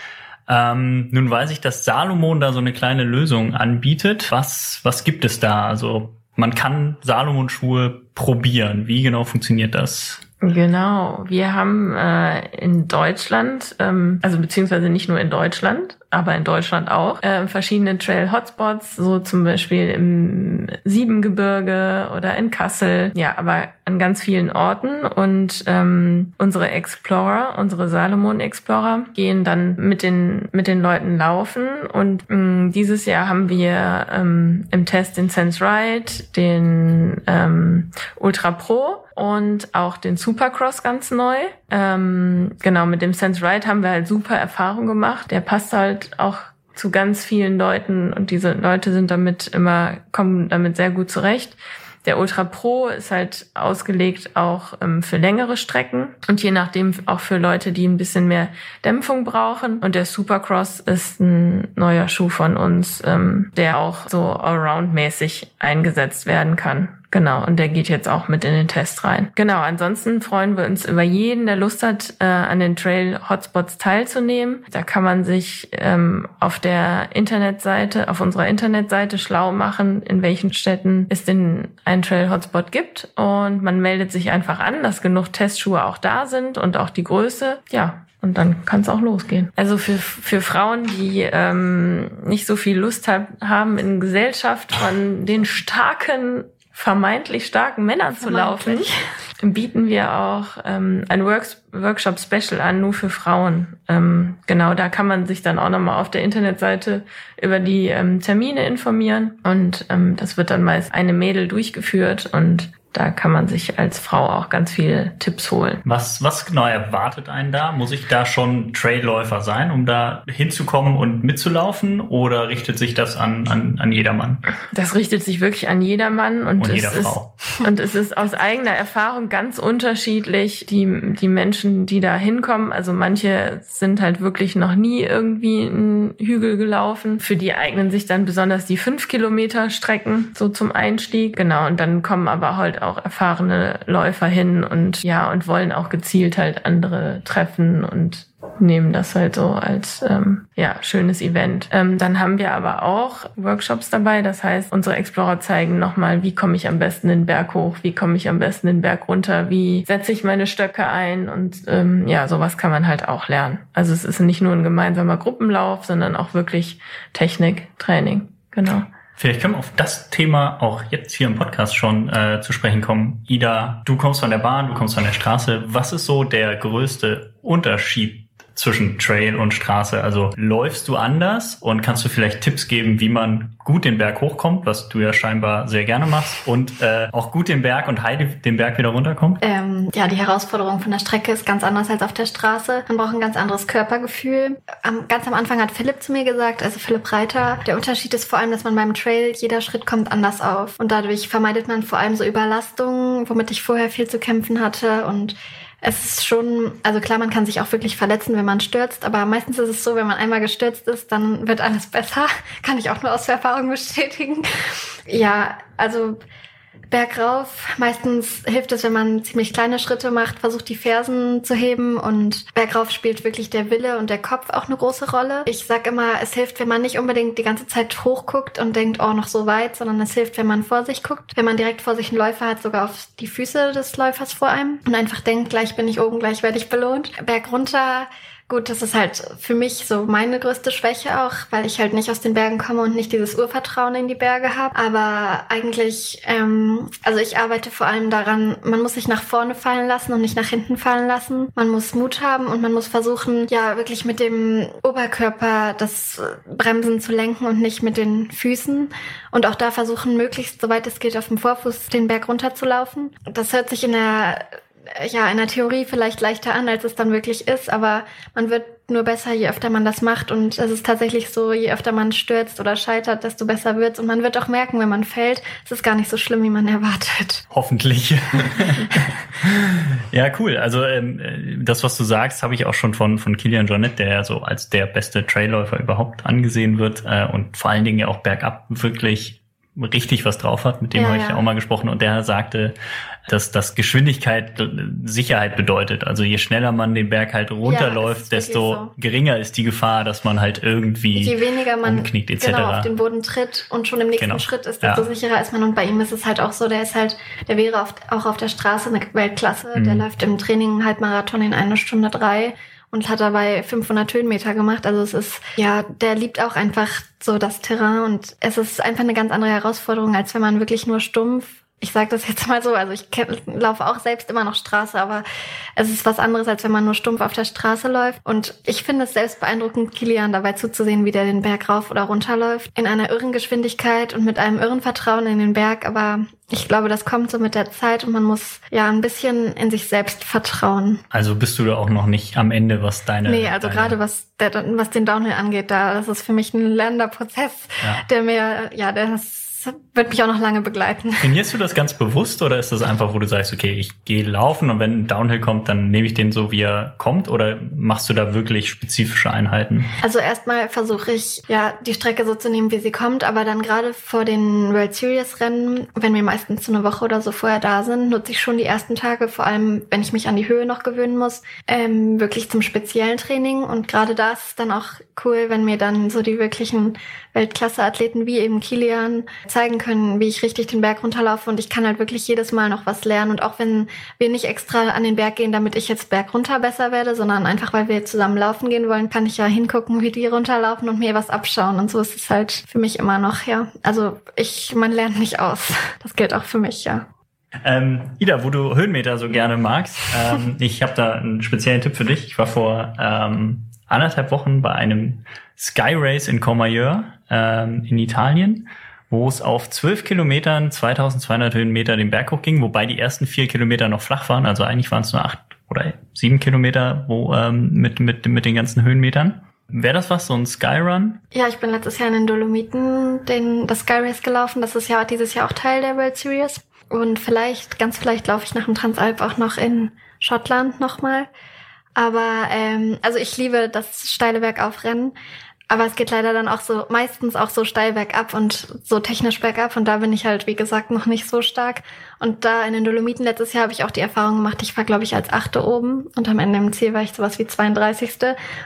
Ähm, nun weiß ich, dass Salomon da so eine kleine Lösung anbietet. Was, was gibt es da? Also man kann Salomon-Schuhe probieren. Wie genau funktioniert das? Genau, wir haben äh, in Deutschland, ähm, also beziehungsweise nicht nur in Deutschland, aber in Deutschland auch, äh, verschiedene Trail-Hotspots, so zum Beispiel im Siebengebirge oder in Kassel, ja, aber an ganz vielen Orten. Und ähm, unsere Explorer, unsere Salomon-Explorer, gehen dann mit den, mit den Leuten laufen. Und ähm, dieses Jahr haben wir ähm, im Test den Sense Ride, den ähm, Ultra Pro und auch den Supercross ganz neu. Ähm, genau, mit dem Sense Ride haben wir halt super Erfahrung gemacht. Der passt halt auch zu ganz vielen Leuten und diese Leute sind damit immer, kommen damit sehr gut zurecht. Der Ultra Pro ist halt ausgelegt auch ähm, für längere Strecken und je nachdem auch für Leute, die ein bisschen mehr Dämpfung brauchen. Und der Supercross ist ein neuer Schuh von uns, ähm, der auch so allround-mäßig eingesetzt werden kann. Genau, und der geht jetzt auch mit in den Test rein. Genau, ansonsten freuen wir uns über jeden, der Lust hat, äh, an den Trail-Hotspots teilzunehmen. Da kann man sich ähm, auf der Internetseite, auf unserer Internetseite schlau machen, in welchen Städten es denn einen Trail-Hotspot gibt. Und man meldet sich einfach an, dass genug Testschuhe auch da sind und auch die Größe. Ja, und dann kann es auch losgehen. Also für, für Frauen, die ähm, nicht so viel Lust hab, haben in Gesellschaft von den starken vermeintlich starken Männern zu laufen, bieten wir auch ähm, ein Works Workshop Special an, nur für Frauen. Ähm, genau, da kann man sich dann auch nochmal auf der Internetseite über die ähm, Termine informieren und ähm, das wird dann meist eine Mädel durchgeführt und da kann man sich als Frau auch ganz viele Tipps holen. Was, was genau erwartet einen da? Muss ich da schon Trailläufer sein, um da hinzukommen und mitzulaufen? Oder richtet sich das an, an, an jedermann? Das richtet sich wirklich an jedermann und, und jeder Frau. Ist, und es ist aus eigener Erfahrung ganz unterschiedlich, die, die Menschen, die da hinkommen. Also manche sind halt wirklich noch nie irgendwie einen Hügel gelaufen. Für die eignen sich dann besonders die fünf Kilometer Strecken so zum Einstieg. Genau. Und dann kommen aber halt auch erfahrene Läufer hin und ja, und wollen auch gezielt halt andere treffen und nehmen das halt so als ähm, ja schönes Event. Ähm, dann haben wir aber auch Workshops dabei. Das heißt, unsere Explorer zeigen nochmal, wie komme ich am besten den Berg hoch, wie komme ich am besten den Berg runter, wie setze ich meine Stöcke ein und ähm, ja, sowas kann man halt auch lernen. Also es ist nicht nur ein gemeinsamer Gruppenlauf, sondern auch wirklich Technik, Training. Genau. Vielleicht können wir auf das Thema auch jetzt hier im Podcast schon äh, zu sprechen kommen. Ida, du kommst von der Bahn, du kommst von der Straße. Was ist so der größte Unterschied zwischen Trail und Straße? Also läufst du anders und kannst du vielleicht Tipps geben, wie man gut den Berg hochkommt, was du ja scheinbar sehr gerne machst, und äh, auch gut den Berg und heil den Berg wieder runterkommt? Ähm, ja, die Herausforderung von der Strecke ist ganz anders als auf der Straße. Man braucht ein ganz anderes Körpergefühl. Am, ganz am Anfang hat Philipp zu mir gesagt, also Philipp Reiter, der Unterschied ist vor allem, dass man beim Trail jeder Schritt kommt anders auf. Und dadurch vermeidet man vor allem so Überlastungen, womit ich vorher viel zu kämpfen hatte und es ist schon, also klar, man kann sich auch wirklich verletzen, wenn man stürzt, aber meistens ist es so, wenn man einmal gestürzt ist, dann wird alles besser. Kann ich auch nur aus Erfahrung bestätigen. Ja, also bergauf. Meistens hilft es, wenn man ziemlich kleine Schritte macht, versucht die Fersen zu heben und bergauf spielt wirklich der Wille und der Kopf auch eine große Rolle. Ich sag immer, es hilft, wenn man nicht unbedingt die ganze Zeit hochguckt und denkt, oh, noch so weit, sondern es hilft, wenn man vor sich guckt, wenn man direkt vor sich einen Läufer hat, sogar auf die Füße des Läufers vor einem und einfach denkt, gleich bin ich oben, gleich werde ich belohnt. Berg runter Gut, das ist halt für mich so meine größte Schwäche auch, weil ich halt nicht aus den Bergen komme und nicht dieses Urvertrauen in die Berge habe. Aber eigentlich, ähm, also ich arbeite vor allem daran, man muss sich nach vorne fallen lassen und nicht nach hinten fallen lassen. Man muss Mut haben und man muss versuchen, ja, wirklich mit dem Oberkörper das Bremsen zu lenken und nicht mit den Füßen. Und auch da versuchen, möglichst, soweit es geht, auf dem Vorfuß den Berg runterzulaufen. Das hört sich in der ja, in der Theorie vielleicht leichter an, als es dann wirklich ist, aber man wird nur besser, je öfter man das macht. Und es ist tatsächlich so, je öfter man stürzt oder scheitert, desto besser wird's. Und man wird auch merken, wenn man fällt, es ist gar nicht so schlimm, wie man erwartet. Hoffentlich. ja, cool. Also ähm, das, was du sagst, habe ich auch schon von, von Kilian Jornet, der ja so als der beste Trailläufer überhaupt angesehen wird äh, und vor allen Dingen ja auch bergab wirklich richtig was drauf hat, mit dem ja, habe ich ja auch mal gesprochen und der sagte, dass das Geschwindigkeit Sicherheit bedeutet. Also je schneller man den Berg halt runterläuft, ja, desto so. geringer ist die Gefahr, dass man halt irgendwie je weniger man umknickt etc. Genau, auf den Boden tritt und schon im nächsten genau. Schritt ist, desto sicherer ist man. Und bei ihm ist es halt auch so, der ist halt, der wäre auf, auch auf der Straße eine Weltklasse. Mhm. Der läuft im Training einen Halbmarathon in einer Stunde drei und hat dabei 500 Höhenmeter gemacht. Also es ist, ja, der liebt auch einfach so das Terrain und es ist einfach eine ganz andere Herausforderung, als wenn man wirklich nur stumpf ich sage das jetzt mal so, also ich laufe auch selbst immer noch Straße, aber es ist was anderes, als wenn man nur stumpf auf der Straße läuft. Und ich finde es selbst beeindruckend, Kilian dabei zuzusehen, wie der den Berg rauf oder runter läuft. In einer irren Geschwindigkeit und mit einem irren Vertrauen in den Berg. Aber ich glaube, das kommt so mit der Zeit und man muss ja ein bisschen in sich selbst vertrauen. Also bist du da auch noch nicht am Ende, was deine. Nee, also gerade was, der, was den Downhill angeht, da, das ist für mich ein lernender Prozess, ja. der mir, ja, der ist wird mich auch noch lange begleiten. Trainierst du das ganz bewusst oder ist das einfach, wo du sagst, okay, ich gehe laufen und wenn ein Downhill kommt, dann nehme ich den so, wie er kommt oder machst du da wirklich spezifische Einheiten? Also erstmal versuche ich, ja, die Strecke so zu nehmen, wie sie kommt, aber dann gerade vor den World Series Rennen, wenn wir meistens so eine Woche oder so vorher da sind, nutze ich schon die ersten Tage, vor allem wenn ich mich an die Höhe noch gewöhnen muss, ähm, wirklich zum speziellen Training und gerade das ist dann auch cool, wenn mir dann so die wirklichen Weltklasse-Athleten wie eben Kilian zeigen können, wie ich richtig den Berg runterlaufe und ich kann halt wirklich jedes Mal noch was lernen und auch wenn wir nicht extra an den Berg gehen, damit ich jetzt Berg runter besser werde, sondern einfach, weil wir zusammen laufen gehen wollen, kann ich ja hingucken, wie die runterlaufen und mir was abschauen und so ist es halt für mich immer noch, ja. Also ich, man lernt nicht aus. Das gilt auch für mich, ja. Ähm, Ida, wo du Höhenmeter so gerne magst, ähm, ich habe da einen speziellen Tipp für dich. Ich war vor ähm, anderthalb Wochen bei einem Sky Race in Courmayeur ähm, in Italien, wo es auf zwölf Kilometern 2200 Höhenmeter den Berg hoch ging, wobei die ersten vier Kilometer noch flach waren. Also eigentlich waren es nur acht oder sieben Kilometer wo, ähm, mit, mit, mit den ganzen Höhenmetern. Wäre das was, so ein Skyrun? Ja, ich bin letztes Jahr in den Dolomiten den, das Sky Race gelaufen. Das ist ja dieses Jahr auch Teil der World Series. Und vielleicht, ganz vielleicht laufe ich nach dem Transalp auch noch in Schottland nochmal. Aber ähm, also ich liebe das steile Bergaufrennen. Aber es geht leider dann auch so, meistens auch so steil bergab und so technisch bergab. Und da bin ich halt, wie gesagt, noch nicht so stark. Und da in den Dolomiten letztes Jahr habe ich auch die Erfahrung gemacht, ich war, glaube ich, als Achte oben und am Ende im Ziel war ich sowas wie 32.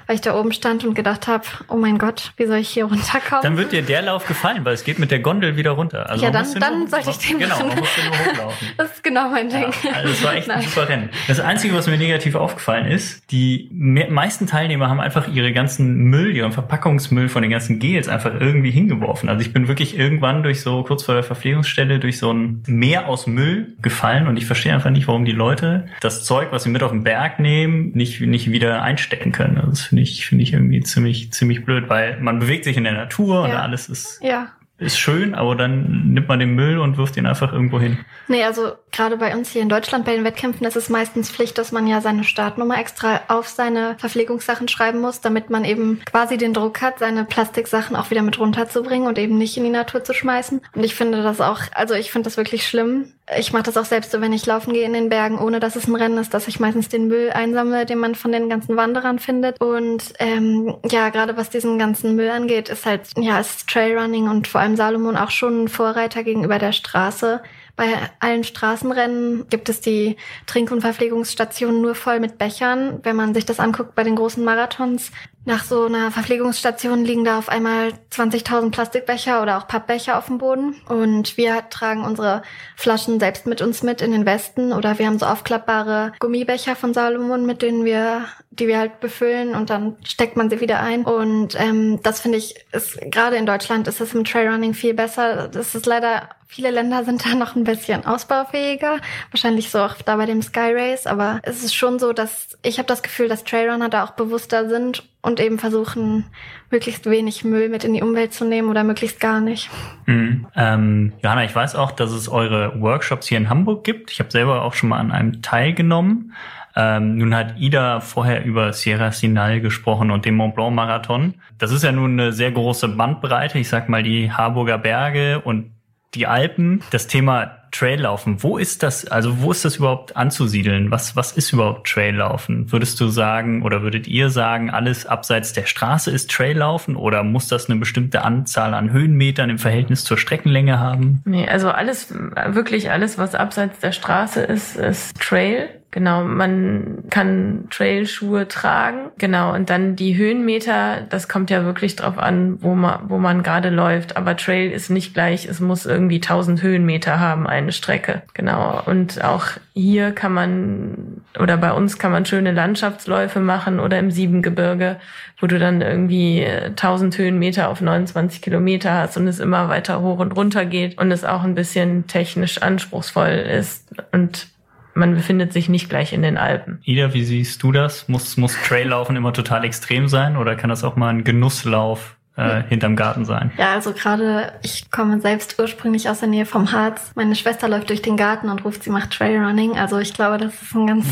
weil ich da oben stand und gedacht habe, oh mein Gott, wie soll ich hier runterkommen? Dann wird dir der Lauf gefallen, weil es geht mit der Gondel wieder runter. Also ja, dann, dann sollte ich den Genau, man muss den nur hochlaufen. Das ist genau mein Ding. Ja, also es war echt ein super Rennen. Das Einzige, was mir negativ aufgefallen ist, die meisten Teilnehmer haben einfach ihre ganzen Müll, ihren Verpackungsmüll von den ganzen Gels einfach irgendwie hingeworfen. Also ich bin wirklich irgendwann durch so, kurz vor der Verpflegungsstelle, durch so ein Meer aus Müll gefallen und ich verstehe einfach nicht, warum die Leute das Zeug, was sie mit auf den Berg nehmen, nicht, nicht wieder einstecken können. Also das finde ich, finde ich irgendwie ziemlich, ziemlich blöd, weil man bewegt sich in der Natur ja. und alles ist ja ist schön, aber dann nimmt man den Müll und wirft ihn einfach irgendwo hin. Nee, also gerade bei uns hier in Deutschland bei den Wettkämpfen ist es meistens Pflicht, dass man ja seine Startnummer extra auf seine Verpflegungssachen schreiben muss, damit man eben quasi den Druck hat, seine Plastiksachen auch wieder mit runterzubringen und eben nicht in die Natur zu schmeißen. Und ich finde das auch, also ich finde das wirklich schlimm. Ich mache das auch selbst so, wenn ich laufen gehe in den Bergen, ohne dass es ein Rennen ist, dass ich meistens den Müll einsammle, den man von den ganzen Wanderern findet. Und ähm, ja, gerade was diesen ganzen Müll angeht, ist halt, ja, ist Trailrunning und vor allem Salomon auch schon ein Vorreiter gegenüber der Straße. Bei allen Straßenrennen gibt es die Trink- und Verpflegungsstationen nur voll mit Bechern. Wenn man sich das anguckt bei den großen Marathons, nach so einer Verpflegungsstation liegen da auf einmal 20.000 Plastikbecher oder auch Pappbecher auf dem Boden. Und wir tragen unsere Flaschen selbst mit uns mit in den Westen oder wir haben so aufklappbare Gummibecher von Salomon, mit denen wir, die wir halt befüllen und dann steckt man sie wieder ein. Und ähm, das finde ich, ist gerade in Deutschland ist das im Trailrunning viel besser. Das ist leider Viele Länder sind da noch ein bisschen ausbaufähiger, wahrscheinlich so auch da bei dem Sky Race, aber es ist schon so, dass ich habe das Gefühl, dass Trailrunner da auch bewusster sind und eben versuchen, möglichst wenig Müll mit in die Umwelt zu nehmen oder möglichst gar nicht. Mhm. Ähm, Johanna, ich weiß auch, dass es eure Workshops hier in Hamburg gibt. Ich habe selber auch schon mal an einem teilgenommen. Ähm, nun hat Ida vorher über Sierra Sinal gesprochen und den Mont Blanc Marathon. Das ist ja nun eine sehr große Bandbreite. Ich sag mal die Harburger Berge und die Alpen. Das Thema Traillaufen, wo ist das, also wo ist das überhaupt anzusiedeln? Was, was ist überhaupt Traillaufen? Würdest du sagen oder würdet ihr sagen, alles abseits der Straße ist Traillaufen oder muss das eine bestimmte Anzahl an Höhenmetern im Verhältnis zur Streckenlänge haben? Nee, also alles, wirklich alles, was abseits der Straße ist, ist Trail. Genau, man kann Trailschuhe tragen. Genau, und dann die Höhenmeter, das kommt ja wirklich drauf an, wo man, wo man gerade läuft. Aber Trail ist nicht gleich, es muss irgendwie 1000 Höhenmeter haben, eine Strecke. Genau, und auch hier kann man, oder bei uns kann man schöne Landschaftsläufe machen oder im Siebengebirge, wo du dann irgendwie 1000 Höhenmeter auf 29 Kilometer hast und es immer weiter hoch und runter geht und es auch ein bisschen technisch anspruchsvoll ist. Und man befindet sich nicht gleich in den Alpen. Ida, wie siehst du das? Muss, muss Traillaufen immer total extrem sein oder kann das auch mal ein Genusslauf äh, hinterm Garten sein. Ja, also gerade, ich komme selbst ursprünglich aus der Nähe vom Harz. Meine Schwester läuft durch den Garten und ruft, sie macht Trailrunning. Also ich glaube, das ist ein ganz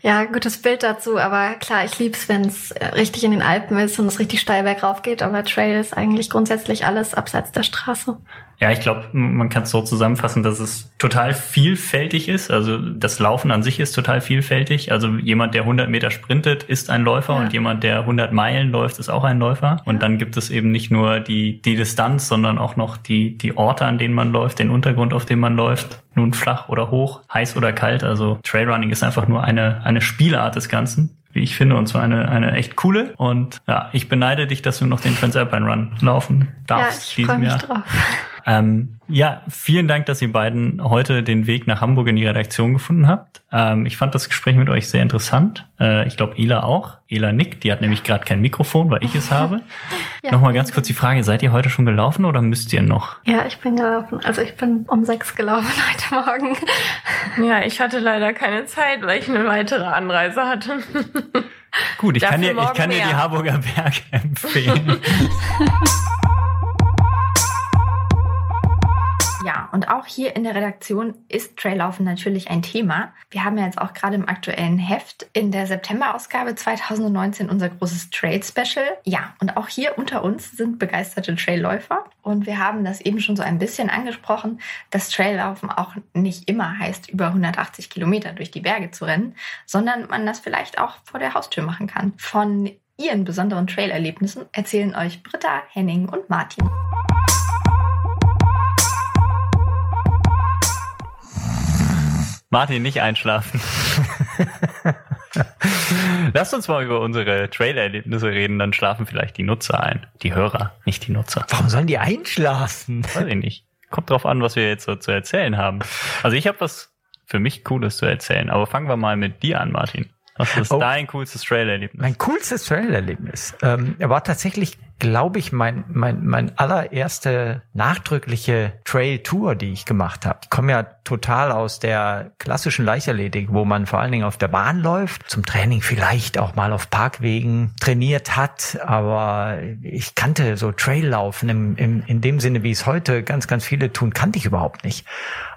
ja, gutes Bild dazu. Aber klar, ich lieb's, wenn es richtig in den Alpen ist und es richtig steil bergauf geht. Aber Trail ist eigentlich grundsätzlich alles abseits der Straße. Ja, ich glaube, man kann es so zusammenfassen, dass es total vielfältig ist. Also das Laufen an sich ist total vielfältig. Also jemand, der 100 Meter sprintet, ist ein Läufer ja. und jemand, der 100 Meilen läuft, ist auch ein Läufer. Und dann gibt es eben nicht nur die, die Distanz, sondern auch noch die, die Orte, an denen man läuft, den Untergrund, auf dem man läuft. Nun flach oder hoch, heiß oder kalt. Also Trailrunning ist einfach nur eine, eine Spielart des Ganzen wie ich finde, und zwar eine, eine echt coole. Und ja, ich beneide dich, dass du noch den Transalpine Run laufen darfst. Ja, ich freue mich Jahr. drauf. Ähm, ja, vielen Dank, dass ihr beiden heute den Weg nach Hamburg in die Redaktion gefunden habt. Ähm, ich fand das Gespräch mit euch sehr interessant. Äh, ich glaube, Ela auch. Ela nickt, die hat nämlich gerade kein Mikrofon, weil ich es habe. ja. Nochmal ganz kurz die Frage, seid ihr heute schon gelaufen oder müsst ihr noch? Ja, ich bin gelaufen. Also ich bin um sechs gelaufen heute Morgen. Ja, ich hatte leider keine Zeit, weil ich eine weitere Anreise hatte. Gut, ich kann, dir, ich kann dir die Harburger Berge empfehlen. Ja, und auch hier in der Redaktion ist Traillaufen natürlich ein Thema. Wir haben ja jetzt auch gerade im aktuellen Heft in der September-Ausgabe 2019 unser großes Trail-Special. Ja, und auch hier unter uns sind begeisterte Trailläufer. Und wir haben das eben schon so ein bisschen angesprochen, dass Traillaufen auch nicht immer heißt, über 180 Kilometer durch die Berge zu rennen, sondern man das vielleicht auch vor der Haustür machen kann. Von ihren besonderen Trailerlebnissen erzählen euch Britta, Henning und Martin. Martin, nicht einschlafen. Lasst uns mal über unsere Trail-Erlebnisse reden, dann schlafen vielleicht die Nutzer ein. Die Hörer, nicht die Nutzer. Warum sollen die einschlafen? Weiß ich nicht. Kommt drauf an, was wir jetzt so zu erzählen haben. Also ich habe was für mich Cooles zu erzählen, aber fangen wir mal mit dir an, Martin. Was ist oh. dein coolstes Trail-Erlebnis? Mein coolstes Trail-Erlebnis ähm, war tatsächlich, glaube ich, mein, mein, mein allererste nachdrückliche Trail-Tour, die ich gemacht habe. Ich komme ja total aus der klassischen Leichtathletik, wo man vor allen Dingen auf der Bahn läuft, zum Training vielleicht auch mal auf Parkwegen trainiert hat, aber ich kannte so Traillaufen im, im, in dem Sinne, wie es heute ganz, ganz viele tun, kannte ich überhaupt nicht.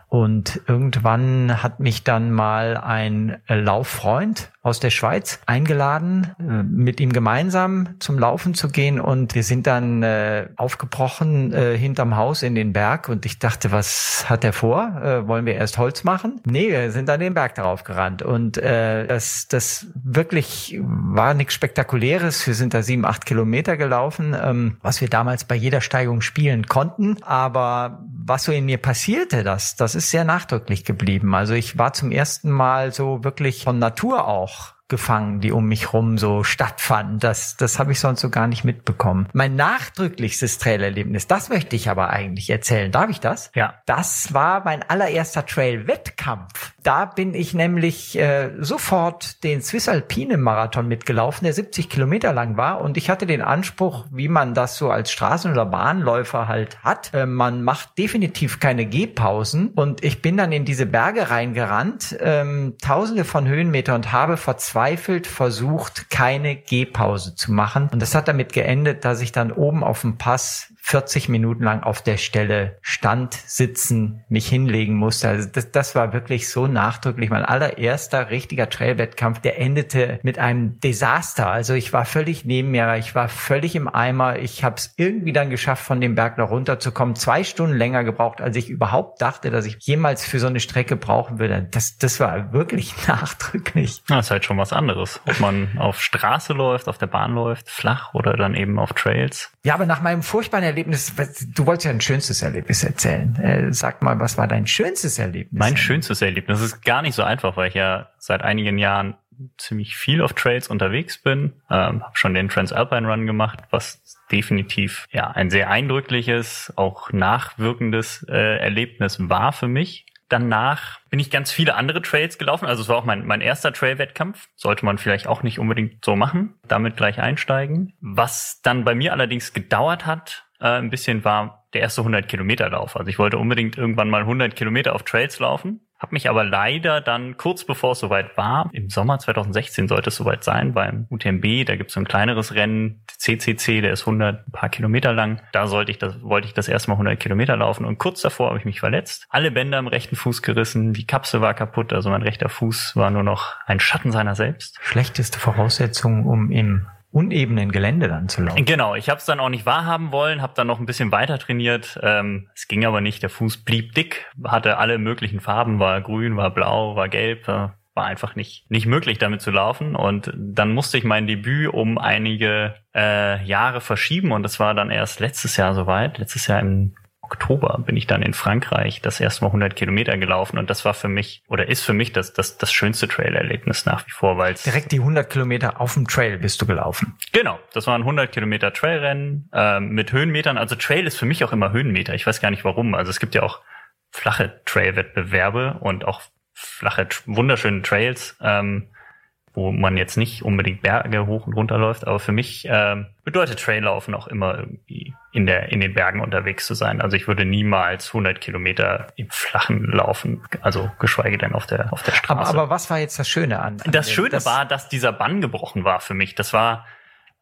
Und irgendwann hat mich dann mal ein Lauffreund aus der Schweiz eingeladen, äh, mit ihm gemeinsam zum Laufen zu gehen. Und wir sind dann äh, aufgebrochen äh, hinterm Haus in den Berg. Und ich dachte, was hat er vor? Äh, wollen wir erst Holz machen? Nee, wir sind dann den Berg darauf gerannt. Und äh, das, das wirklich war nichts Spektakuläres. Wir sind da sieben, acht Kilometer gelaufen, ähm, was wir damals bei jeder Steigung spielen konnten. Aber was so in mir passierte, das, das ist sehr nachdrücklich geblieben. Also ich war zum ersten Mal so wirklich von Natur auch gefangen, die um mich rum so stattfanden. Das, das habe ich sonst so gar nicht mitbekommen. Mein nachdrücklichstes Trailerlebnis, das möchte ich aber eigentlich erzählen. Darf ich das? Ja. Das war mein allererster Trail-Wettkampf. Da bin ich nämlich äh, sofort den Swiss Alpine Marathon mitgelaufen, der 70 Kilometer lang war. Und ich hatte den Anspruch, wie man das so als Straßen- oder Bahnläufer halt hat. Äh, man macht definitiv keine Gehpausen. Und ich bin dann in diese Berge reingerannt, ähm, tausende von Höhenmeter und habe vor zwei verzweifelt versucht, keine Gehpause zu machen. Und das hat damit geendet, dass ich dann oben auf dem Pass 40 Minuten lang auf der Stelle stand, sitzen, mich hinlegen musste. Also das, das war wirklich so nachdrücklich. Mein allererster richtiger Trailwettkampf, der endete mit einem Desaster. Also ich war völlig neben mir, ich war völlig im Eimer. Ich habe es irgendwie dann geschafft, von dem Berg noch runterzukommen. Zwei Stunden länger gebraucht, als ich überhaupt dachte, dass ich jemals für so eine Strecke brauchen würde. Das, das war wirklich nachdrücklich. Das ist halt schon was anderes. Ob man auf Straße läuft, auf der Bahn läuft, flach oder dann eben auf Trails. Ja, aber nach meinem furchtbaren Erlebnis, du wolltest ja ein schönstes Erlebnis erzählen. Äh, sag mal, was war dein schönstes Erlebnis? Mein schönstes Erlebnis ist gar nicht so einfach, weil ich ja seit einigen Jahren ziemlich viel auf Trails unterwegs bin. Ähm, habe schon den Transalpine Run gemacht, was definitiv ja ein sehr eindrückliches, auch nachwirkendes äh, Erlebnis war für mich danach bin ich ganz viele andere Trails gelaufen. Also es war auch mein, mein erster Trail-Wettkampf. Sollte man vielleicht auch nicht unbedingt so machen. Damit gleich einsteigen. Was dann bei mir allerdings gedauert hat, äh, ein bisschen war der erste 100 Kilometer Lauf. Also ich wollte unbedingt irgendwann mal 100 Kilometer auf Trails laufen. Hab mich aber leider dann kurz bevor es soweit war, im Sommer 2016 sollte es soweit sein, beim UTMB, da gibt es so ein kleineres Rennen, CCC, der ist 100 ein paar Kilometer lang. Da sollte ich das, wollte ich das erstmal 100 Kilometer laufen und kurz davor habe ich mich verletzt. Alle Bänder im rechten Fuß gerissen, die Kapsel war kaputt, also mein rechter Fuß war nur noch ein Schatten seiner selbst. Schlechteste Voraussetzung, um im unebenen Gelände dann zu laufen. Genau, ich habe es dann auch nicht wahrhaben wollen, habe dann noch ein bisschen weiter trainiert. Ähm, es ging aber nicht, der Fuß blieb dick, hatte alle möglichen Farben, war grün, war blau, war gelb, äh, war einfach nicht, nicht möglich damit zu laufen. Und dann musste ich mein Debüt um einige äh, Jahre verschieben und das war dann erst letztes Jahr soweit, letztes Jahr im Oktober bin ich dann in Frankreich das erste Mal 100 Kilometer gelaufen und das war für mich oder ist für mich das, das, das schönste Trail-Erlebnis nach wie vor, weil Direkt die 100 Kilometer auf dem Trail bist du gelaufen. Genau, das waren 100 Kilometer Trailrennen äh, mit Höhenmetern. Also Trail ist für mich auch immer Höhenmeter. Ich weiß gar nicht warum. Also es gibt ja auch flache Trail-Wettbewerbe und auch flache, wunderschöne Trails. Ähm, wo man jetzt nicht unbedingt Berge hoch und runter läuft, aber für mich ähm, bedeutet Traillaufen auch immer irgendwie in der in den Bergen unterwegs zu sein. Also ich würde niemals 100 Kilometer im Flachen laufen, also geschweige denn auf der auf der Straße. Aber, aber was war jetzt das Schöne an? an das Schöne das war, dass dieser Bann gebrochen war für mich. Das war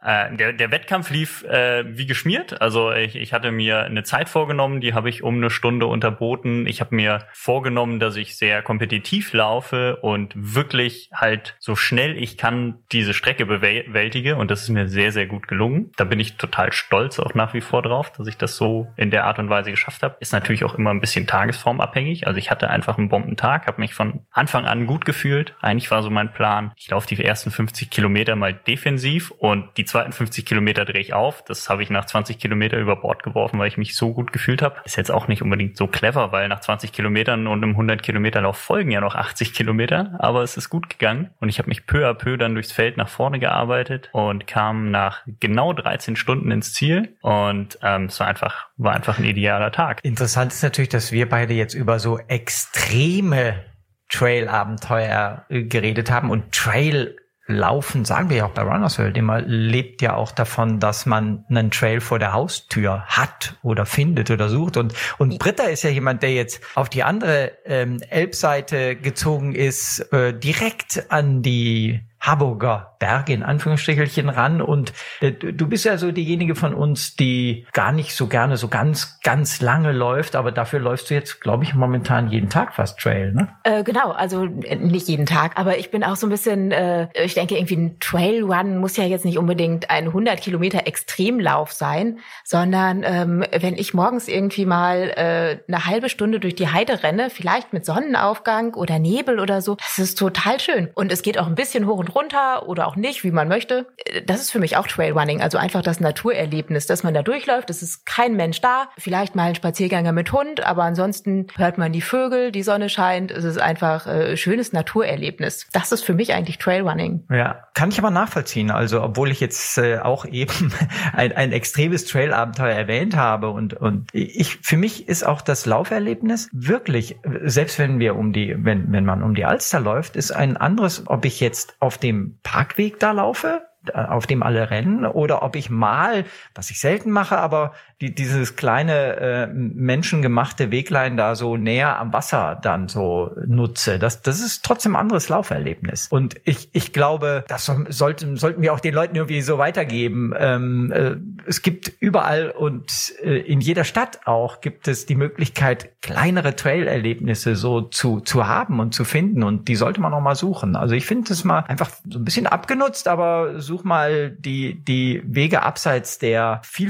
äh, der, der Wettkampf lief äh, wie geschmiert. Also ich, ich hatte mir eine Zeit vorgenommen, die habe ich um eine Stunde unterboten. Ich habe mir vorgenommen, dass ich sehr kompetitiv laufe und wirklich halt so schnell ich kann diese Strecke bewältige. Und das ist mir sehr, sehr gut gelungen. Da bin ich total stolz auch nach wie vor drauf, dass ich das so in der Art und Weise geschafft habe. Ist natürlich auch immer ein bisschen tagesformabhängig. Also ich hatte einfach einen Bombentag, habe mich von Anfang an gut gefühlt. Eigentlich war so mein Plan, ich laufe die ersten 50 Kilometer mal defensiv und die zweiten 50 Kilometer drehe ich auf. Das habe ich nach 20 Kilometer über Bord geworfen, weil ich mich so gut gefühlt habe. Ist jetzt auch nicht unbedingt so clever, weil nach 20 Kilometern und einem 100 Kilometer Lauf folgen ja noch 80 Kilometer. Aber es ist gut gegangen und ich habe mich peu à peu dann durchs Feld nach vorne gearbeitet und kam nach genau 13 Stunden ins Ziel. Und ähm, es war einfach war einfach ein idealer Tag. Interessant ist natürlich, dass wir beide jetzt über so extreme Trail-Abenteuer äh, geredet haben und Trail Laufen, sagen wir ja auch bei Runners World immer, lebt ja auch davon, dass man einen Trail vor der Haustür hat oder findet oder sucht. Und, und Britta ist ja jemand, der jetzt auf die andere ähm, Elbseite gezogen ist, äh, direkt an die Harburger Berge in Anführungsstrichelchen ran. Und äh, du bist ja so diejenige von uns, die gar nicht so gerne so ganz, ganz lange läuft, aber dafür läufst du jetzt, glaube ich, momentan jeden Tag fast Trail, ne? Äh, genau, also äh, nicht jeden Tag, aber ich bin auch so ein bisschen, äh, ich denke irgendwie ein Trail Run muss ja jetzt nicht unbedingt ein 100 Kilometer Extremlauf sein, sondern ähm, wenn ich morgens irgendwie mal äh, eine halbe Stunde durch die Heide renne, vielleicht mit Sonnenaufgang oder Nebel oder so, das ist total schön. Und es geht auch ein bisschen hoch runter oder auch nicht, wie man möchte. Das ist für mich auch Trailrunning, also einfach das Naturerlebnis, dass man da durchläuft. Es ist kein Mensch da, vielleicht mal ein Spaziergänger mit Hund, aber ansonsten hört man die Vögel, die Sonne scheint. Es ist einfach äh, schönes Naturerlebnis. Das ist für mich eigentlich Trailrunning. Ja, kann ich aber nachvollziehen. Also obwohl ich jetzt äh, auch eben ein, ein extremes Trailabenteuer erwähnt habe und und ich für mich ist auch das Lauferlebnis wirklich, selbst wenn wir um die, wenn wenn man um die Alster läuft, ist ein anderes, ob ich jetzt auf dem Parkweg da laufe auf dem alle rennen oder ob ich mal, was ich selten mache, aber die, dieses kleine äh, menschengemachte Weglein da so näher am Wasser dann so nutze. Das, das ist trotzdem anderes Lauferlebnis. Und ich, ich glaube, das sollten, sollten wir auch den Leuten irgendwie so weitergeben. Ähm, äh, es gibt überall und äh, in jeder Stadt auch gibt es die Möglichkeit, kleinere Trail-Erlebnisse so zu, zu haben und zu finden. Und die sollte man auch mal suchen. Also ich finde das mal einfach so ein bisschen abgenutzt, aber such mal die, die Wege abseits der viel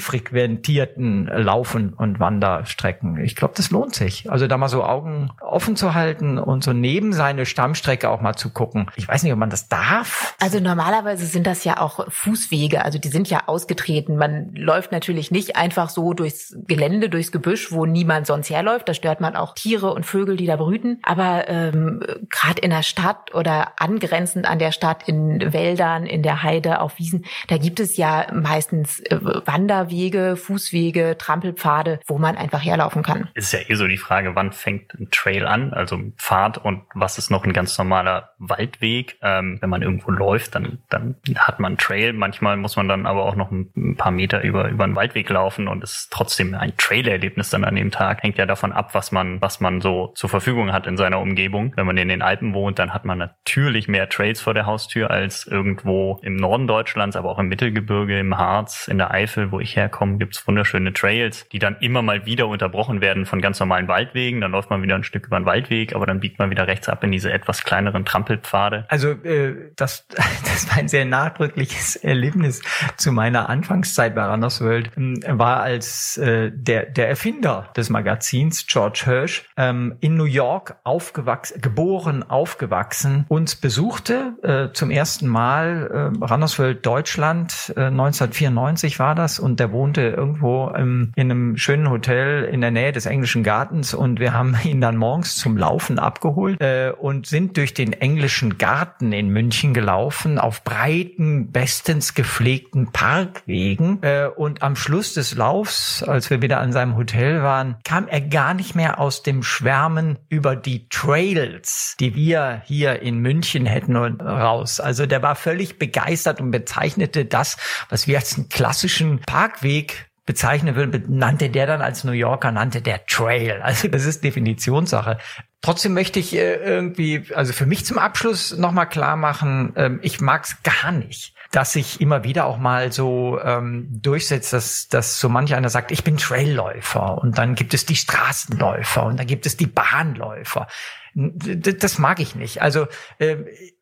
Laufen- und Wanderstrecken. Ich glaube, das lohnt sich. Also da mal so Augen offen zu halten und so neben seine Stammstrecke auch mal zu gucken. Ich weiß nicht, ob man das darf. Also normalerweise sind das ja auch Fußwege. Also die sind ja ausgetreten. Man läuft natürlich nicht einfach so durchs Gelände, durchs Gebüsch, wo niemand sonst herläuft. Da stört man auch Tiere und Vögel, die da brüten. Aber ähm, gerade in der Stadt oder angrenzend an der Stadt in Wäldern, in der Heide, auf Wiesen, da gibt es ja meistens äh, Wanderwege, Fußwege, Trampelpfade, wo man einfach herlaufen kann. Ist ja eh so die Frage, wann fängt ein Trail an, also ein Pfad und was ist noch ein ganz normaler Waldweg? Ähm, wenn man irgendwo läuft, dann, dann hat man Trail. Manchmal muss man dann aber auch noch ein paar Meter über, über einen Waldweg laufen und ist trotzdem ein Trailerlebnis dann an dem Tag. Hängt ja davon ab, was man, was man so zur Verfügung hat in seiner Umgebung. Wenn man in den Alpen wohnt, dann hat man natürlich mehr Trails vor der Haustür als irgendwo im Norden Deutschlands, aber auch im Mittelgebirge, im Harz, in der Eifel, wo ich herkomme, gibt's wunderschöne Trails, die dann immer mal wieder unterbrochen werden von ganz normalen Waldwegen. Dann läuft man wieder ein Stück über den Waldweg, aber dann biegt man wieder rechts ab in diese etwas kleineren Trampelpfade. Also äh, das, das war ein sehr nachdrückliches Erlebnis zu meiner Anfangszeit bei Runners World, ähm, war als äh, der, der Erfinder des Magazins, George Hirsch, ähm, in New York aufgewachsen, geboren, aufgewachsen, uns besuchte äh, zum ersten Mal äh, Runners Roosevelt Deutschland, äh, 1994 war das. Und der wohnte irgendwo im, in einem schönen Hotel in der Nähe des englischen Gartens. Und wir haben ihn dann morgens zum Laufen abgeholt äh, und sind durch den englischen Garten in München gelaufen auf breiten, bestens gepflegten Parkwegen. Äh, und am Schluss des Laufs, als wir wieder an seinem Hotel waren, kam er gar nicht mehr aus dem Schwärmen über die Trails, die wir hier in München hätten raus. Also der war völlig begeistert und bezeichnete das, was wir als einen klassischen Parkweg bezeichnen würden, nannte der dann als New Yorker, nannte der Trail. Also das ist Definitionssache. Trotzdem möchte ich äh, irgendwie, also für mich zum Abschluss nochmal klar machen, ähm, ich mag es gar nicht, dass sich immer wieder auch mal so ähm, durchsetzt, dass, dass so manch einer sagt, ich bin Trailläufer und dann gibt es die Straßenläufer und dann gibt es die Bahnläufer. Das mag ich nicht. Also äh,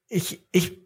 ich, ich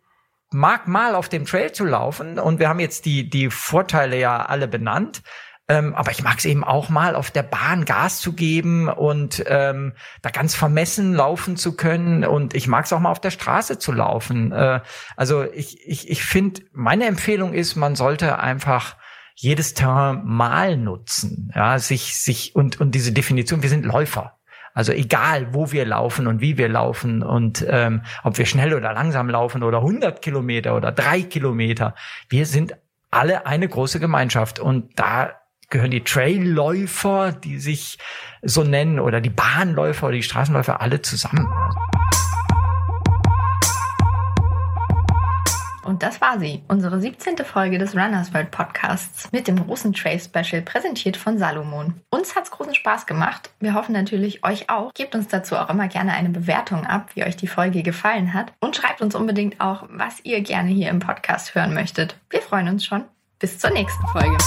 mag mal auf dem Trail zu laufen und wir haben jetzt die, die Vorteile ja alle benannt. Ähm, aber ich mag es eben auch mal auf der Bahn Gas zu geben und ähm, da ganz vermessen laufen zu können. Und ich mag es auch mal auf der Straße zu laufen. Äh, also ich, ich, ich finde, meine Empfehlung ist, man sollte einfach jedes Terrain mal nutzen. Ja, sich, sich und, und diese Definition, wir sind Läufer. Also egal, wo wir laufen und wie wir laufen und ähm, ob wir schnell oder langsam laufen oder 100 Kilometer oder drei Kilometer, wir sind alle eine große Gemeinschaft und da gehören die Trailläufer, die sich so nennen, oder die Bahnläufer oder die Straßenläufer alle zusammen. Und das war sie, unsere 17. Folge des Runners World Podcasts mit dem großen Trail Special, präsentiert von Salomon. Uns hat's großen Spaß gemacht. Wir hoffen natürlich euch auch. Gebt uns dazu auch immer gerne eine Bewertung ab, wie euch die Folge gefallen hat. Und schreibt uns unbedingt auch, was ihr gerne hier im Podcast hören möchtet. Wir freuen uns schon. Bis zur nächsten Folge.